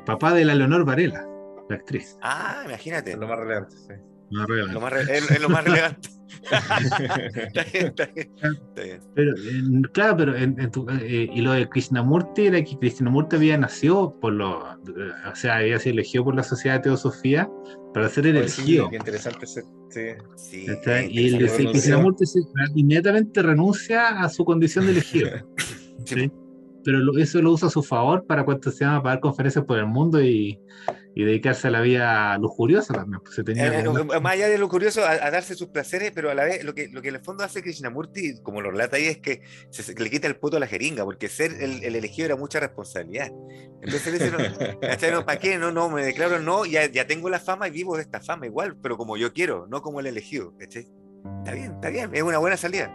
Papá de la Leonor Varela, la actriz. Ah, imagínate. Lo más relevante, sí. Lo más es, lo más relevante. *laughs* está bien, está bien. Pero, claro, pero en, eh, y lo de Krishnamurti era que Krishnamurti había nacido por lo, o sea, había sido elegido por la Sociedad de Teosofía para ser elegido. Sí, interesante, sí. sí y el, Krishnamurti inmediatamente renuncia a su condición de elegido. *laughs* ¿sí? Pero eso lo usa a su favor para cuando se llama para dar conferencias por el mundo y, y dedicarse a la vida lujuriosa también. Pues se tenía eh, eh, más allá de lo curioso, a, darse sus placeres, pero a la vez lo que, lo que en el fondo hace Krishnamurti, como lo relata ahí, es que se, le quita el puto a la jeringa, porque ser el, el elegido era mucha responsabilidad. Entonces dice, no, *laughs* ¿para qué? No, no, me declaro no, ya, ya tengo la fama y vivo de esta fama igual, pero como yo quiero, no como el elegido. Está bien, está bien, es una buena salida.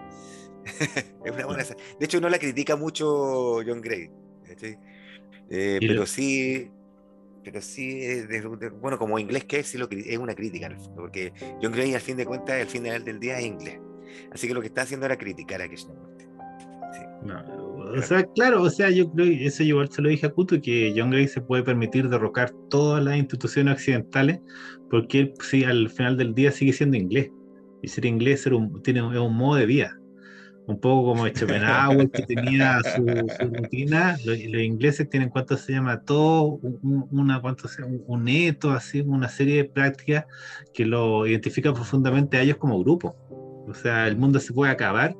*laughs* es una buena. De hecho, no la critica mucho John Gray. Eh, pero sí, pero sí, bueno, como inglés que es, sí lo, es una crítica, porque John Gray al fin de cuentas, al final del día es inglés. Así que lo que está haciendo era criticar a Krishnamurti. Sí. o sea, claro, o sea, yo creo que eso yo se lo dije a Kuto, que John Gray se puede permitir derrocar todas las instituciones occidentales, porque él sí, al final del día sigue siendo inglés. Y ser inglés tiene, es un modo de vida un poco como Schopenhauer que tenía su, rutina, los, ingleses tienen cuánto se llama todo, una, cuánto se, un, un neto, así, una serie de prácticas que lo identifica profundamente a ellos como grupo. O sea, el mundo se puede acabar.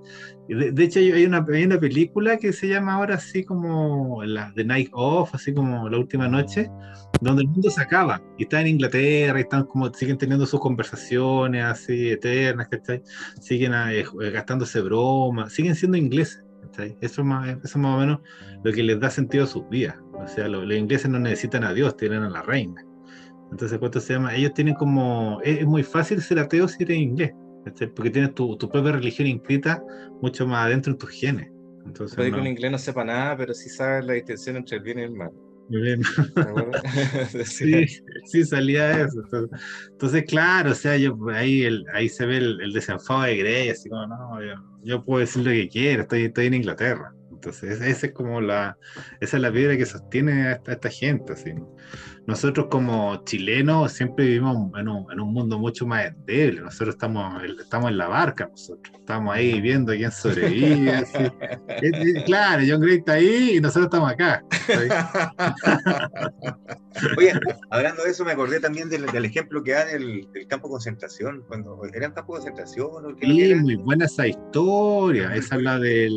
De, de hecho, hay una, hay una película que se llama ahora así como la, The Night Off, así como La Última Noche, donde el mundo se acaba. Y está en Inglaterra y están como, siguen teniendo sus conversaciones así eternas, ¿cachai? Siguen eh, eh, gastándose bromas, siguen siendo ingleses. Eso es, más, eso más o menos lo que les da sentido a sus vidas. O sea, los, ingleses no necesitan a Dios, tienen a la reina. Entonces, ¿cuánto se llama? Ellos tienen como. Es, es muy fácil ser ateo si eres inglés Porque tienes tu, tu, propia religión inscrita mucho más adentro en tus genes. Entonces, Puede que un inglés no sepa nada, pero sí sabe la distinción entre el bien y el mal. *laughs* *laughs* sí, sí, salía eso. Entonces, claro, o sea, yo, ahí, el, ahí se ve el, el desenfado de Grey, así como, no, yo, yo, puedo decir lo que quiero, estoy, estoy en Inglaterra. Entonces, esa es como la, esa es la piedra que sostiene a esta, a esta gente. Así, ¿no? Nosotros como chilenos siempre vivimos en un, en un, mundo mucho más débil. Nosotros estamos, estamos en la barca, nosotros estamos ahí viendo quién sobrevive. *laughs* claro, John Gray está ahí y nosotros estamos acá. *laughs* Oye, hablando de eso, me acordé también del, del ejemplo que da del, del, campo de concentración, cuando era un campo de concentración. ¿o sí, muy buena esa historia. Esa es la del.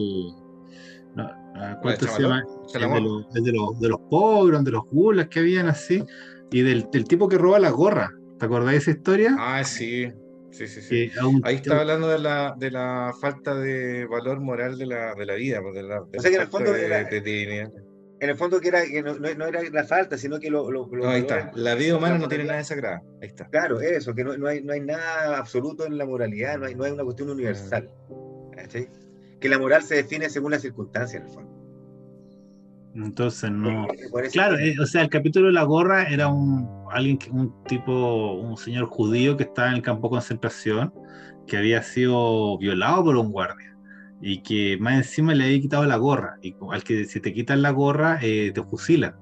No, ¿Cuánto se llama? El de, los, de, los, de los pobres, de los gulas que habían así, y del, del, tipo que roba la gorra. ¿Te acordás de esa historia? Ah, sí. Sí, sí, sí. Un, Ahí está hablando de la, de la falta de valor moral de la, de la vida. Pues, de la, de o sea que en el fondo de, en el fondo que era que no, no, era la falta, sino que lo... lo, lo no, ahí está. La vida humana no tiene nada de sagrada. Ahí está. Claro, eso, que no, no, hay, no hay nada absoluto en la moralidad, no hay, no hay una cuestión universal. ¿sí? Que la moral se define según las circunstancias, en el fondo. Entonces no. Claro, eh, o sea, el capítulo de la gorra era un alguien, un tipo, un señor judío que estaba en el campo de concentración, que había sido violado por un guardia y que más encima le había quitado la gorra. Y al que si te quitan la gorra, eh, te fusilan.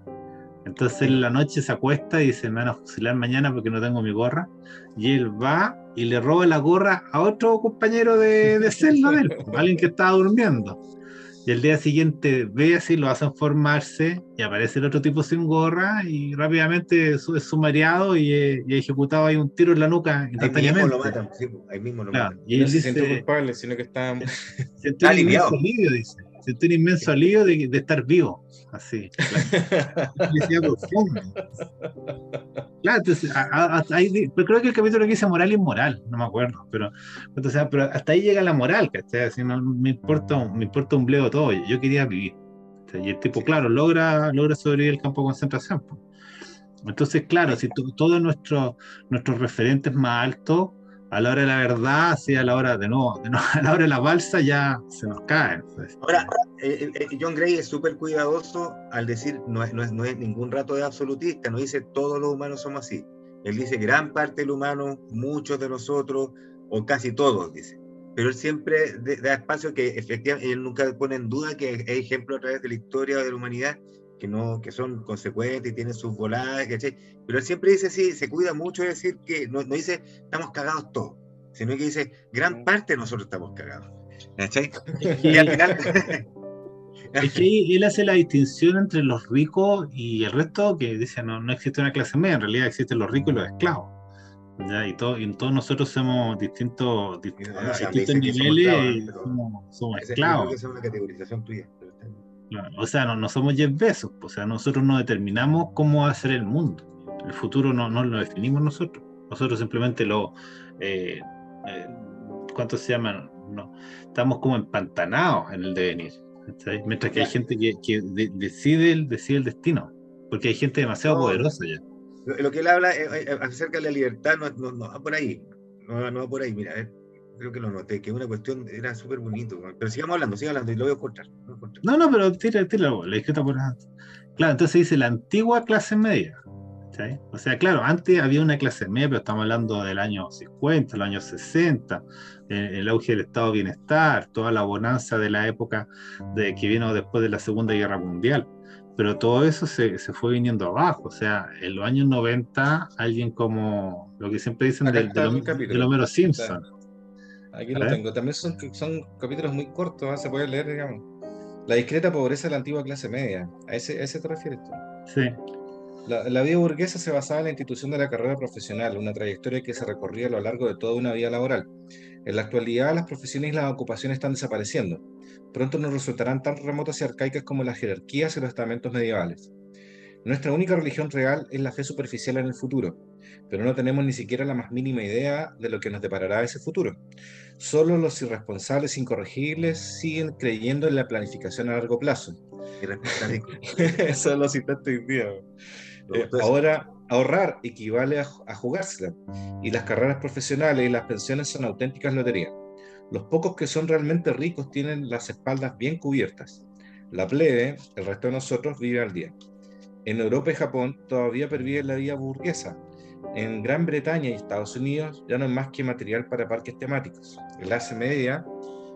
Entonces en la noche se acuesta y dice, me van a fusilar mañana porque no tengo mi gorra. Y él va y le roba la gorra a otro compañero de, de celda de él, *laughs* alguien que estaba durmiendo. Y el día siguiente ve así, lo hacen formarse y aparece el otro tipo sin gorra y rápidamente es sumariado y, y ejecutado ahí un tiro en la nuca instantáneamente. Ahí mismo lo matan, sí, ahí mismo lo claro. matan. Y él no dice, se culpable, sino que está... *laughs* Inmenso alivio, dice. Siento un inmenso alivio de, de estar vivo. Así. *laughs* Claro, claro entonces, a, a, ahí, pero creo que el capítulo que dice moral y moral, no me acuerdo, pero, entonces, pero hasta ahí llega la moral, ¿cachai? Así no me importa, me importa un bledo todo, yo quería vivir. Y el tipo, claro, logra, logra sobrevivir el campo de concentración. Pues. Entonces, claro, si todos nuestros nuestros referentes más altos a la hora de la verdad, sí, a la hora de no, de *laughs* a la hora de la balsa ya se nos caen. Pues. Ahora, eh, eh, John Gray es súper cuidadoso al decir, no es, no, es, no es ningún rato de absolutista, no dice todos los humanos somos así. Él dice gran parte del humano, muchos de nosotros, o casi todos, dice. Pero él siempre da espacio que efectivamente, él nunca pone en duda que hay ejemplos a través de la historia de la humanidad que, no, que son consecuentes y tienen sus voladas, ¿cachai? Pero él siempre dice, sí, se cuida mucho de decir que no, no dice estamos cagados todos, sino que dice gran parte de nosotros estamos cagados. ¿Cachai? *laughs* Y al final... *laughs* Es que él hace la distinción entre los ricos y el resto, que dice, no, no existe una clase media, en realidad existen los ricos y los esclavos. ¿ya? Y, todo, y todos nosotros somos distintos, distintos, no, no, distintos niveles, somos, somos, somos esclavos. Es una categorización tuya. O sea, no, no, somos Jeff Bezos, o sea, nosotros no determinamos cómo va a ser el mundo. El futuro no, no lo definimos nosotros. Nosotros simplemente lo... Eh, eh, ¿Cuánto se llaman? No, estamos como empantanados en el devenir. Mientras que hay gente que, que de, decide, el, decide el destino, porque hay gente demasiado no, poderosa ya. Lo, lo, que él habla eh, acerca de la libertad no, no, no, va por ahí, no, no va por ahí, mira, creo que lo noté, que una cuestión era súper bonito. Pero sigamos hablando, sigamos hablando y lo voy a cortar. No, no, pero tira, tira la escrita por Claro, entonces dice la antigua clase media. ¿sí? O sea, claro, antes había una clase media, pero estamos hablando del año 50, el año 60, el auge del estado de bienestar, toda la bonanza de la época de, que vino después de la Segunda Guerra Mundial. Pero todo eso se, se fue viniendo abajo. O sea, en los años 90, alguien como lo que siempre dicen del, del, del Homero Simpson. Aquí lo tengo. También son, son capítulos muy cortos, ¿eh? se puede leer, digamos. La discreta pobreza de la antigua clase media. ¿A ese, a ese te refieres tú? Sí. La, la, vida burguesa se basaba en la institución de la carrera profesional, una trayectoria que se recorría a lo largo de toda una vida laboral. En la actualidad, las profesiones y las ocupaciones están desapareciendo. Pronto nos resultarán tan remotas y arcaicas como las jerarquías y los estamentos medievales. Nuestra única religión real es la fe superficial en el futuro, pero no tenemos ni siquiera la más mínima idea de lo que nos deparará ese futuro. Solo los irresponsables incorregibles siguen creyendo en la planificación a largo plazo. *laughs* Eso lo citaste hoy día. Eh, ahora, Ahorrar equivale a, a jugársela, y las carreras profesionales y las pensiones son auténticas loterías. Los pocos que son realmente ricos tienen las espaldas bien cubiertas. La plebe, el resto de nosotros, vive al día. En Europa y Japón todavía pervive la vida burguesa. En Gran Bretaña y Estados Unidos ya no es más que material para parques temáticos. La clase media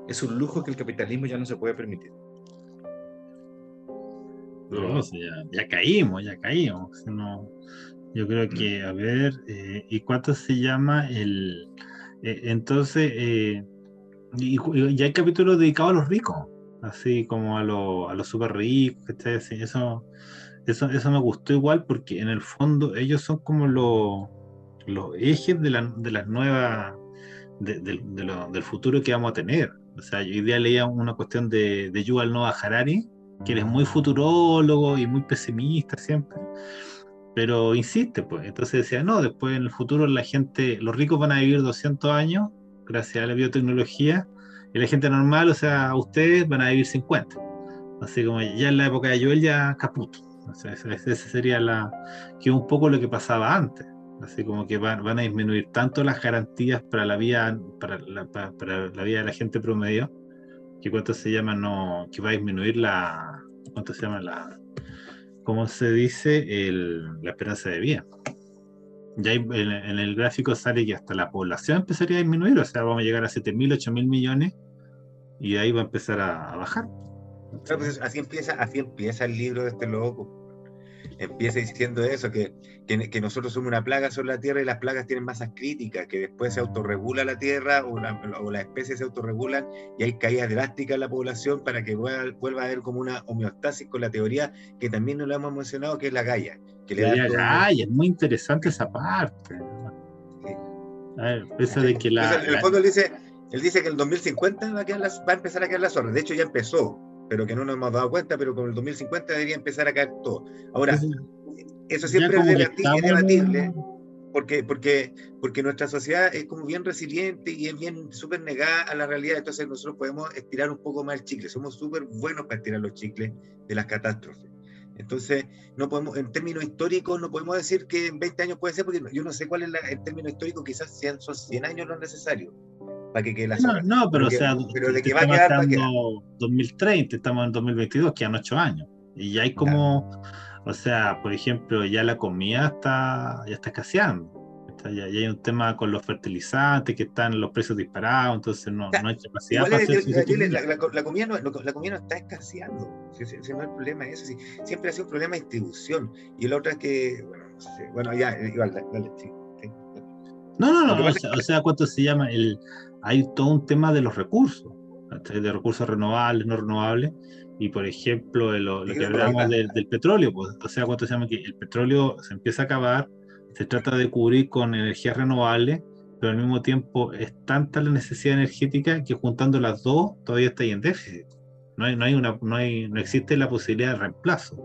es un lujo que el capitalismo ya no se puede permitir. No, o sea, ya, ya caímos, ya caímos. No, yo creo que, a ver, eh, ¿y cuánto se llama el... eh, entonces, eh, y, y ya hay capítulos dedicados a los ricos, así como a, los a los súper ricos. Así, eso, eso, eso me gustó igual porque en el fondo ellos son como los, los ejes de, la, de las nuevas, de, de- de lo- del futuro que vamos a tener. O sea, yo hoy día leía una cuestión de, de Yuval Noah Harari, que él es muy futurólogo y muy pesimista siempre, pero insiste, pues. Entonces decía, no, después en el futuro la gente, los ricos van a vivir 200 años gracias a la biotecnología, y la gente normal, o sea, ustedes van a vivir 50. Así como ya en la época de Joel ya caput. Sea, ese, sería la, que un poco lo que pasaba antes. Así como que van, van a disminuir tanto las garantías para la vida, para la, para, para la vida de la gente promedio, que cuánto se llama, no, que va a disminuir la, cuánto se llama la, ¿cómo se dice? El, la esperanza de vida. Ya en, en el gráfico sale que hasta la población empezaría a disminuir, o sea, vamos a llegar a 7.000, 8.000 millones y ahí va a empezar a, a bajar. Claro, pues, así empieza, así empieza el libro de este loco. Empieza diciendo eso, que, que, que nosotros somos una plaga sobre la Tierra y las plagas tienen masas críticas, que después se autorregula la Tierra o, la- o las especies se autorregulan y hay caídas drásticas en la población para que vuelva, vuelva a haber como una homeostasis con la teoría que también no lo hemos mencionado, que es la Gaia. Que le todo- ay, es muy interesante esa parte. A ver, esa de que la, Entonces, en el la- fondo él dice, él dice que el 2050 va a, quedar va a empezar a caer la zorra. De hecho, ya empezó, pero que no nos hemos dado cuenta, pero con el 2050 debería empezar a caer todo. Ahora, Eso- siempre es, es debatible, porque, porque, porque nuestra sociedad es como bien resiliente y es bien súper negada a la realidad, entonces nosotros podemos estirar un poco más el chicle, somos súper buenos para estirar los chicles de las catástrofes. Entonces, no podemos, en términos históricos, no podemos decir que en 20 años puede ser, porque yo no sé cuál es la- el término histórico, quizás sean, son 100 años lo necesario para que quede la No, no, pero o Porque- sea, pero de que va a quedar, va a hablando 2030, estamos en 2022, quedan 8 años. Y ya hay como, o sea, por ejemplo, ya la comida está, ya está escaseando. Está- ya, ya hay un tema con los fertilizantes, que están los precios disparados, entonces no, no hay capacidad para es- hacer es- es- la, la- la comida no, la comida no está escaseando. Si, si- si no el problema es eso. sí. Siempre ha sido un problema de distribución. Y la otra es que, bueno, no sé, bueno ya, igual, dale, dale, sí, sí. No, no, no, o sea, o sea, ¿cuánto se llama? El, hay todo un tema de los recursos, de recursos renovables, no renovables, y por ejemplo, de lo, lo que va. del, del petróleo, pues, o sea, ¿cuánto se llama? Que el petróleo se empieza a acabar, se trata de cubrir con energías renovables, pero al mismo tiempo es tanta la necesidad energética que juntando las dos todavía está ahí en déficit. No, hay, no, hay una, no, hay, no existe la posibilidad de reemplazo.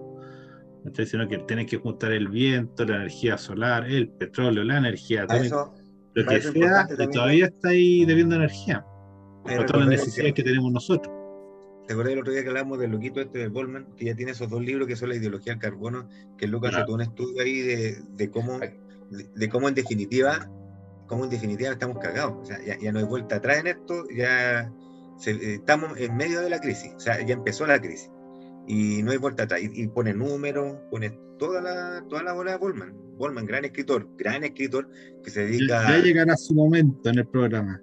¿cachai? Sino que tienes que juntar el viento, la energía solar, el petróleo, la energía A eso, lo para que sea, todavía está ahí debiendo energía, por todas las necesidades que que- tenemos nosotros. ¿Te acuerdas el otro día que hablábamos del loquito este de Goldman, que ya tiene esos dos libros que son la ideología del carbono, que hace Claro. todo un estudio ahí de, de cómo, de, de cómo en definitiva, cómo en definitiva estamos cagados. O sea, ya, ya no hay vuelta atrás en esto, ya se- eh, estamos en medio de la crisis, o sea, ya empezó la crisis. Y no hay vuelta atrás. Y, y pone números, pone toda la, toda la bola de Goldman. Goldman, gran escritor, gran escritor, que se dedica Ya, ya llegará su momento en el programa,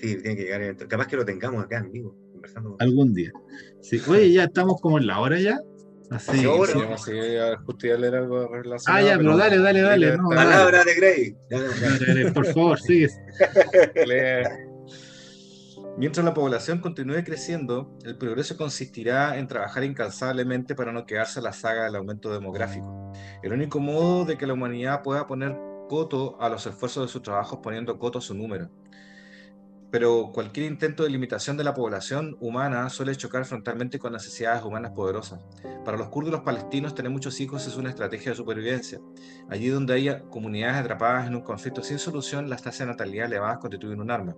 Sí, tiene que llegar. eventual- Capaz que lo tengamos acá en vivo, conversando. algún día. Sí, oye, ya estamos como en la hora ya. Así. Sí, ahora. Sí, a a justo iba a leer algo relacionado. Ah, ya, pero dale, dale, dale, no, dale. Palabra de Grey. Dale, dale, Por favor, sigue. *laughs* Mientras la población continúe creciendo, el progreso consistirá en trabajar incansablemente para no quedarse a la saga del aumento demográfico. El único modo de que la humanidad pueda poner coto a los esfuerzos de sus trabajos poniendo coto a su número. Pero cualquier intento de limitación de la población humana suele chocar frontalmente con necesidades humanas poderosas. Para los kurdos y los palestinos, tener muchos hijos es una estrategia de supervivencia. Allí donde haya comunidades atrapadas en un conflicto sin solución, las tasas de natalidad elevadas constituyen un arma.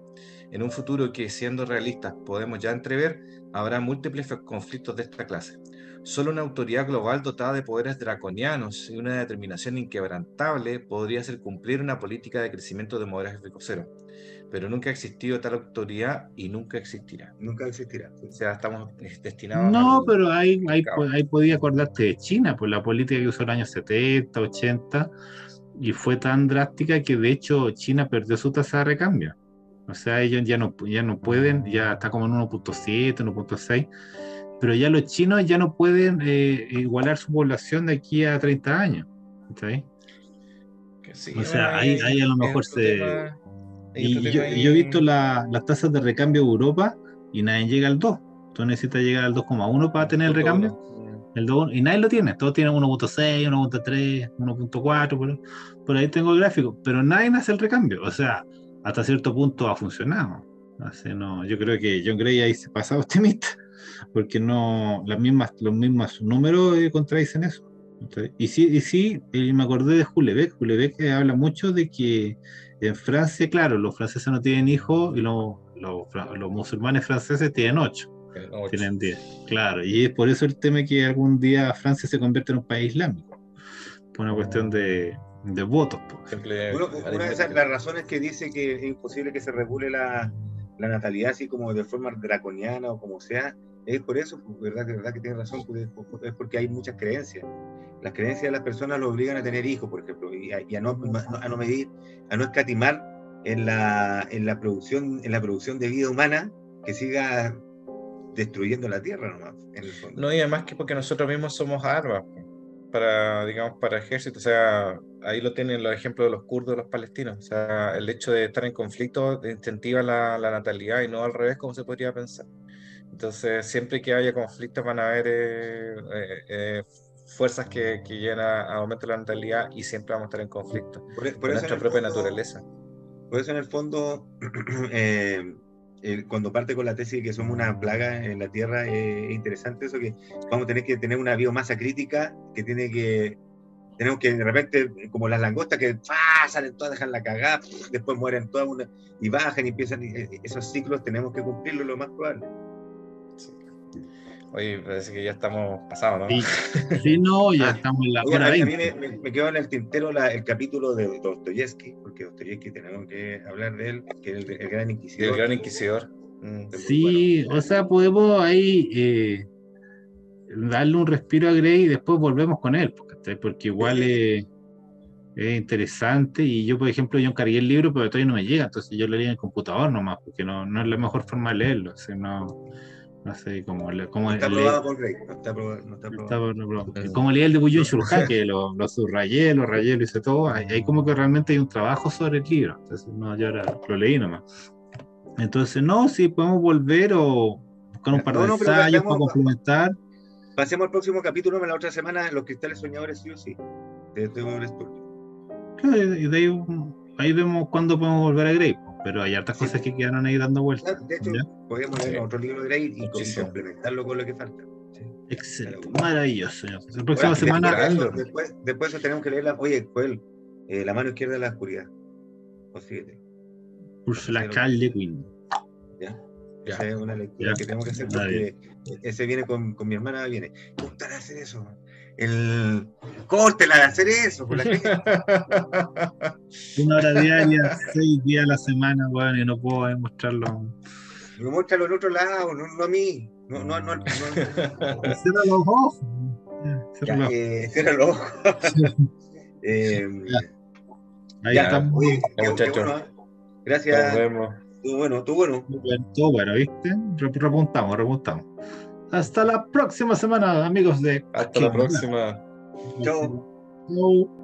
En un futuro que, siendo realistas, podemos ya entrever, habrá múltiples conflictos de esta clase. Solo una autoridad global dotada de poderes draconianos y una determinación inquebrantable podría hacer cumplir una política de crecimiento demográfico cero pero nunca ha existido tal autoridad y nunca existirá. Nunca existirá. O sea, estamos destinados No, pero ahí, ahí, ahí, podía acordarte de China, por la política que usó en los años 70, 80, y fue tan drástica que de hecho China perdió su tasa de recambio. O sea, ellos ya no, ya no pueden, ya está como en 1.7, 1.6, pero ya los chinos ya no pueden eh, igualar su población de aquí a 30 años. ¿sí? o sea, ahí, ahí, a lo mejor se... Y yo, he visto las tasas de recambio de Europa y nadie llega al 2. Tú necesitas llegar al 2,1 para tener el recambio. El 2, y nadie lo tiene. Todos tienen 1.6, 1.3, 1.4. Por, por ahí tengo el gráfico. Pero nadie hace el recambio. O sea, hasta cierto punto ha funcionado. Así no, yo creo que John Gray ahí se pasa *laughs* optimista. Porque no, las mismas, los mismos números eh, contradicen eso. y sí, y sí me acordé de Julebeck. Julebeck habla mucho de que en Francia, claro, los franceses no tienen hijos y los, los, musulmanes franceses tienen ocho. Tienen diez, claro. Y es por eso el tema que algún día Francia se convierte en un país islámico. Por una cuestión de, de votos. una de las razones que dice que es imposible que se regule la, la natalidad así como de forma draconiana o como sea, es por eso, ¿verdad? verdad que tiene razón, es porque hay muchas creencias. Las creencias de las personas lo obligan a tener hijos, por ejemplo, y a, no, a no medir, a no escatimar en la, en la producción, en la producción de vida humana que siga destruyendo la tierra nomás. No, y además que porque nosotros mismos somos armas para, digamos, para ejército, o sea, ahí lo tienen los ejemplos de los kurdos los palestinos, o sea, el hecho de estar en conflicto incentiva la, la natalidad y no al revés como se podría pensar. Entonces, siempre que haya conflictos van a haber eh, eh, eh, fuerzas que, que llegan a, aumentar la natalidad y siempre vamos a estar en conflicto por, por nuestra propia naturaleza. Por eso, en el fondo, *clears throat* cuando parte con la tesis de que somos una plaga en la Tierra, es interesante eso que vamos a tener que tener una biomasa crítica que tiene que tenemos que de repente, como las langostas que salen todas, dejan la cagada, después mueren todas una, y bajan y empiezan, esos ciclos tenemos que cumplirlo lo más probable. Oye, parece que ya estamos pasados, ¿no? Sí, *laughs* no, ya ah, estamos en la hora A mí me, quedó en el tintero el capítulo de Dostoyevsky, porque Dostoyevsky tenemos que hablar de él, que es el, Gran Inquisidor. El Gran Inquisidor. Mm. Sí, o sea, podemos ahí eh, darle un respiro a Grey y después volvemos con él, porque, porque igual es, interesante. Y yo, por ejemplo, yo encargué el libro, pero todavía no me llega, entonces yo lo leí en el computador nomás, porque no, no es la mejor forma de leerlo. O sea, no, no sé, como, como está aprobado por Grey. No está aprobado. No está aprobado. como leí el de Bullón Shurja, que lo, lo, subrayé, lo rayé, lo hice todo. Hay, como que realmente hay un trabajo sobre el libro. Entonces, no, yo ahora lo leí nomás. Entonces, no, si podemos volver o buscar un par de ensayos para complementar. Pasemos al próximo capítulo, la otra semana, Los Cristales Soñadores, sí o sí. De, de Claro, y de ahí, ahí vemos cuándo podemos volver a Grey pero hay hartas cosas que quedaron ahí dando vueltas. De hecho, podríamos leer otro libro de Gray y complementarlo con lo que falta. Excelente, maravilloso. Señor. La próxima semana. Después, después, tenemos que leer la. Oye, Joel, eh, la mano izquierda de la oscuridad. O. Ursula K. Le Guin. ¿Ya? ya. Esa es una lectura que tenemos que hacer porque ese viene con, con mi hermana, viene. ¿Cómo a hacer eso? El córtela de hacer eso. Por la *laughs* Una hora diaria, seis días a la semana, bueno, y no puedo demostrarlo. Me muéstralo en otro lado, no, no a mí. No, no, no. no, *laughs* Cierra los ojos. Cierra, eh, cierra los ojos. *laughs* eh, Ahí ya, estamos. Oye, muchachos. Bueno, ¿eh? Gracias. Nos vemos. Tú bueno, tú bueno. Tú bueno, ¿viste? Repuntamos, repuntamos. Hasta la próxima semana, amigos de. Hasta la próxima. Chao.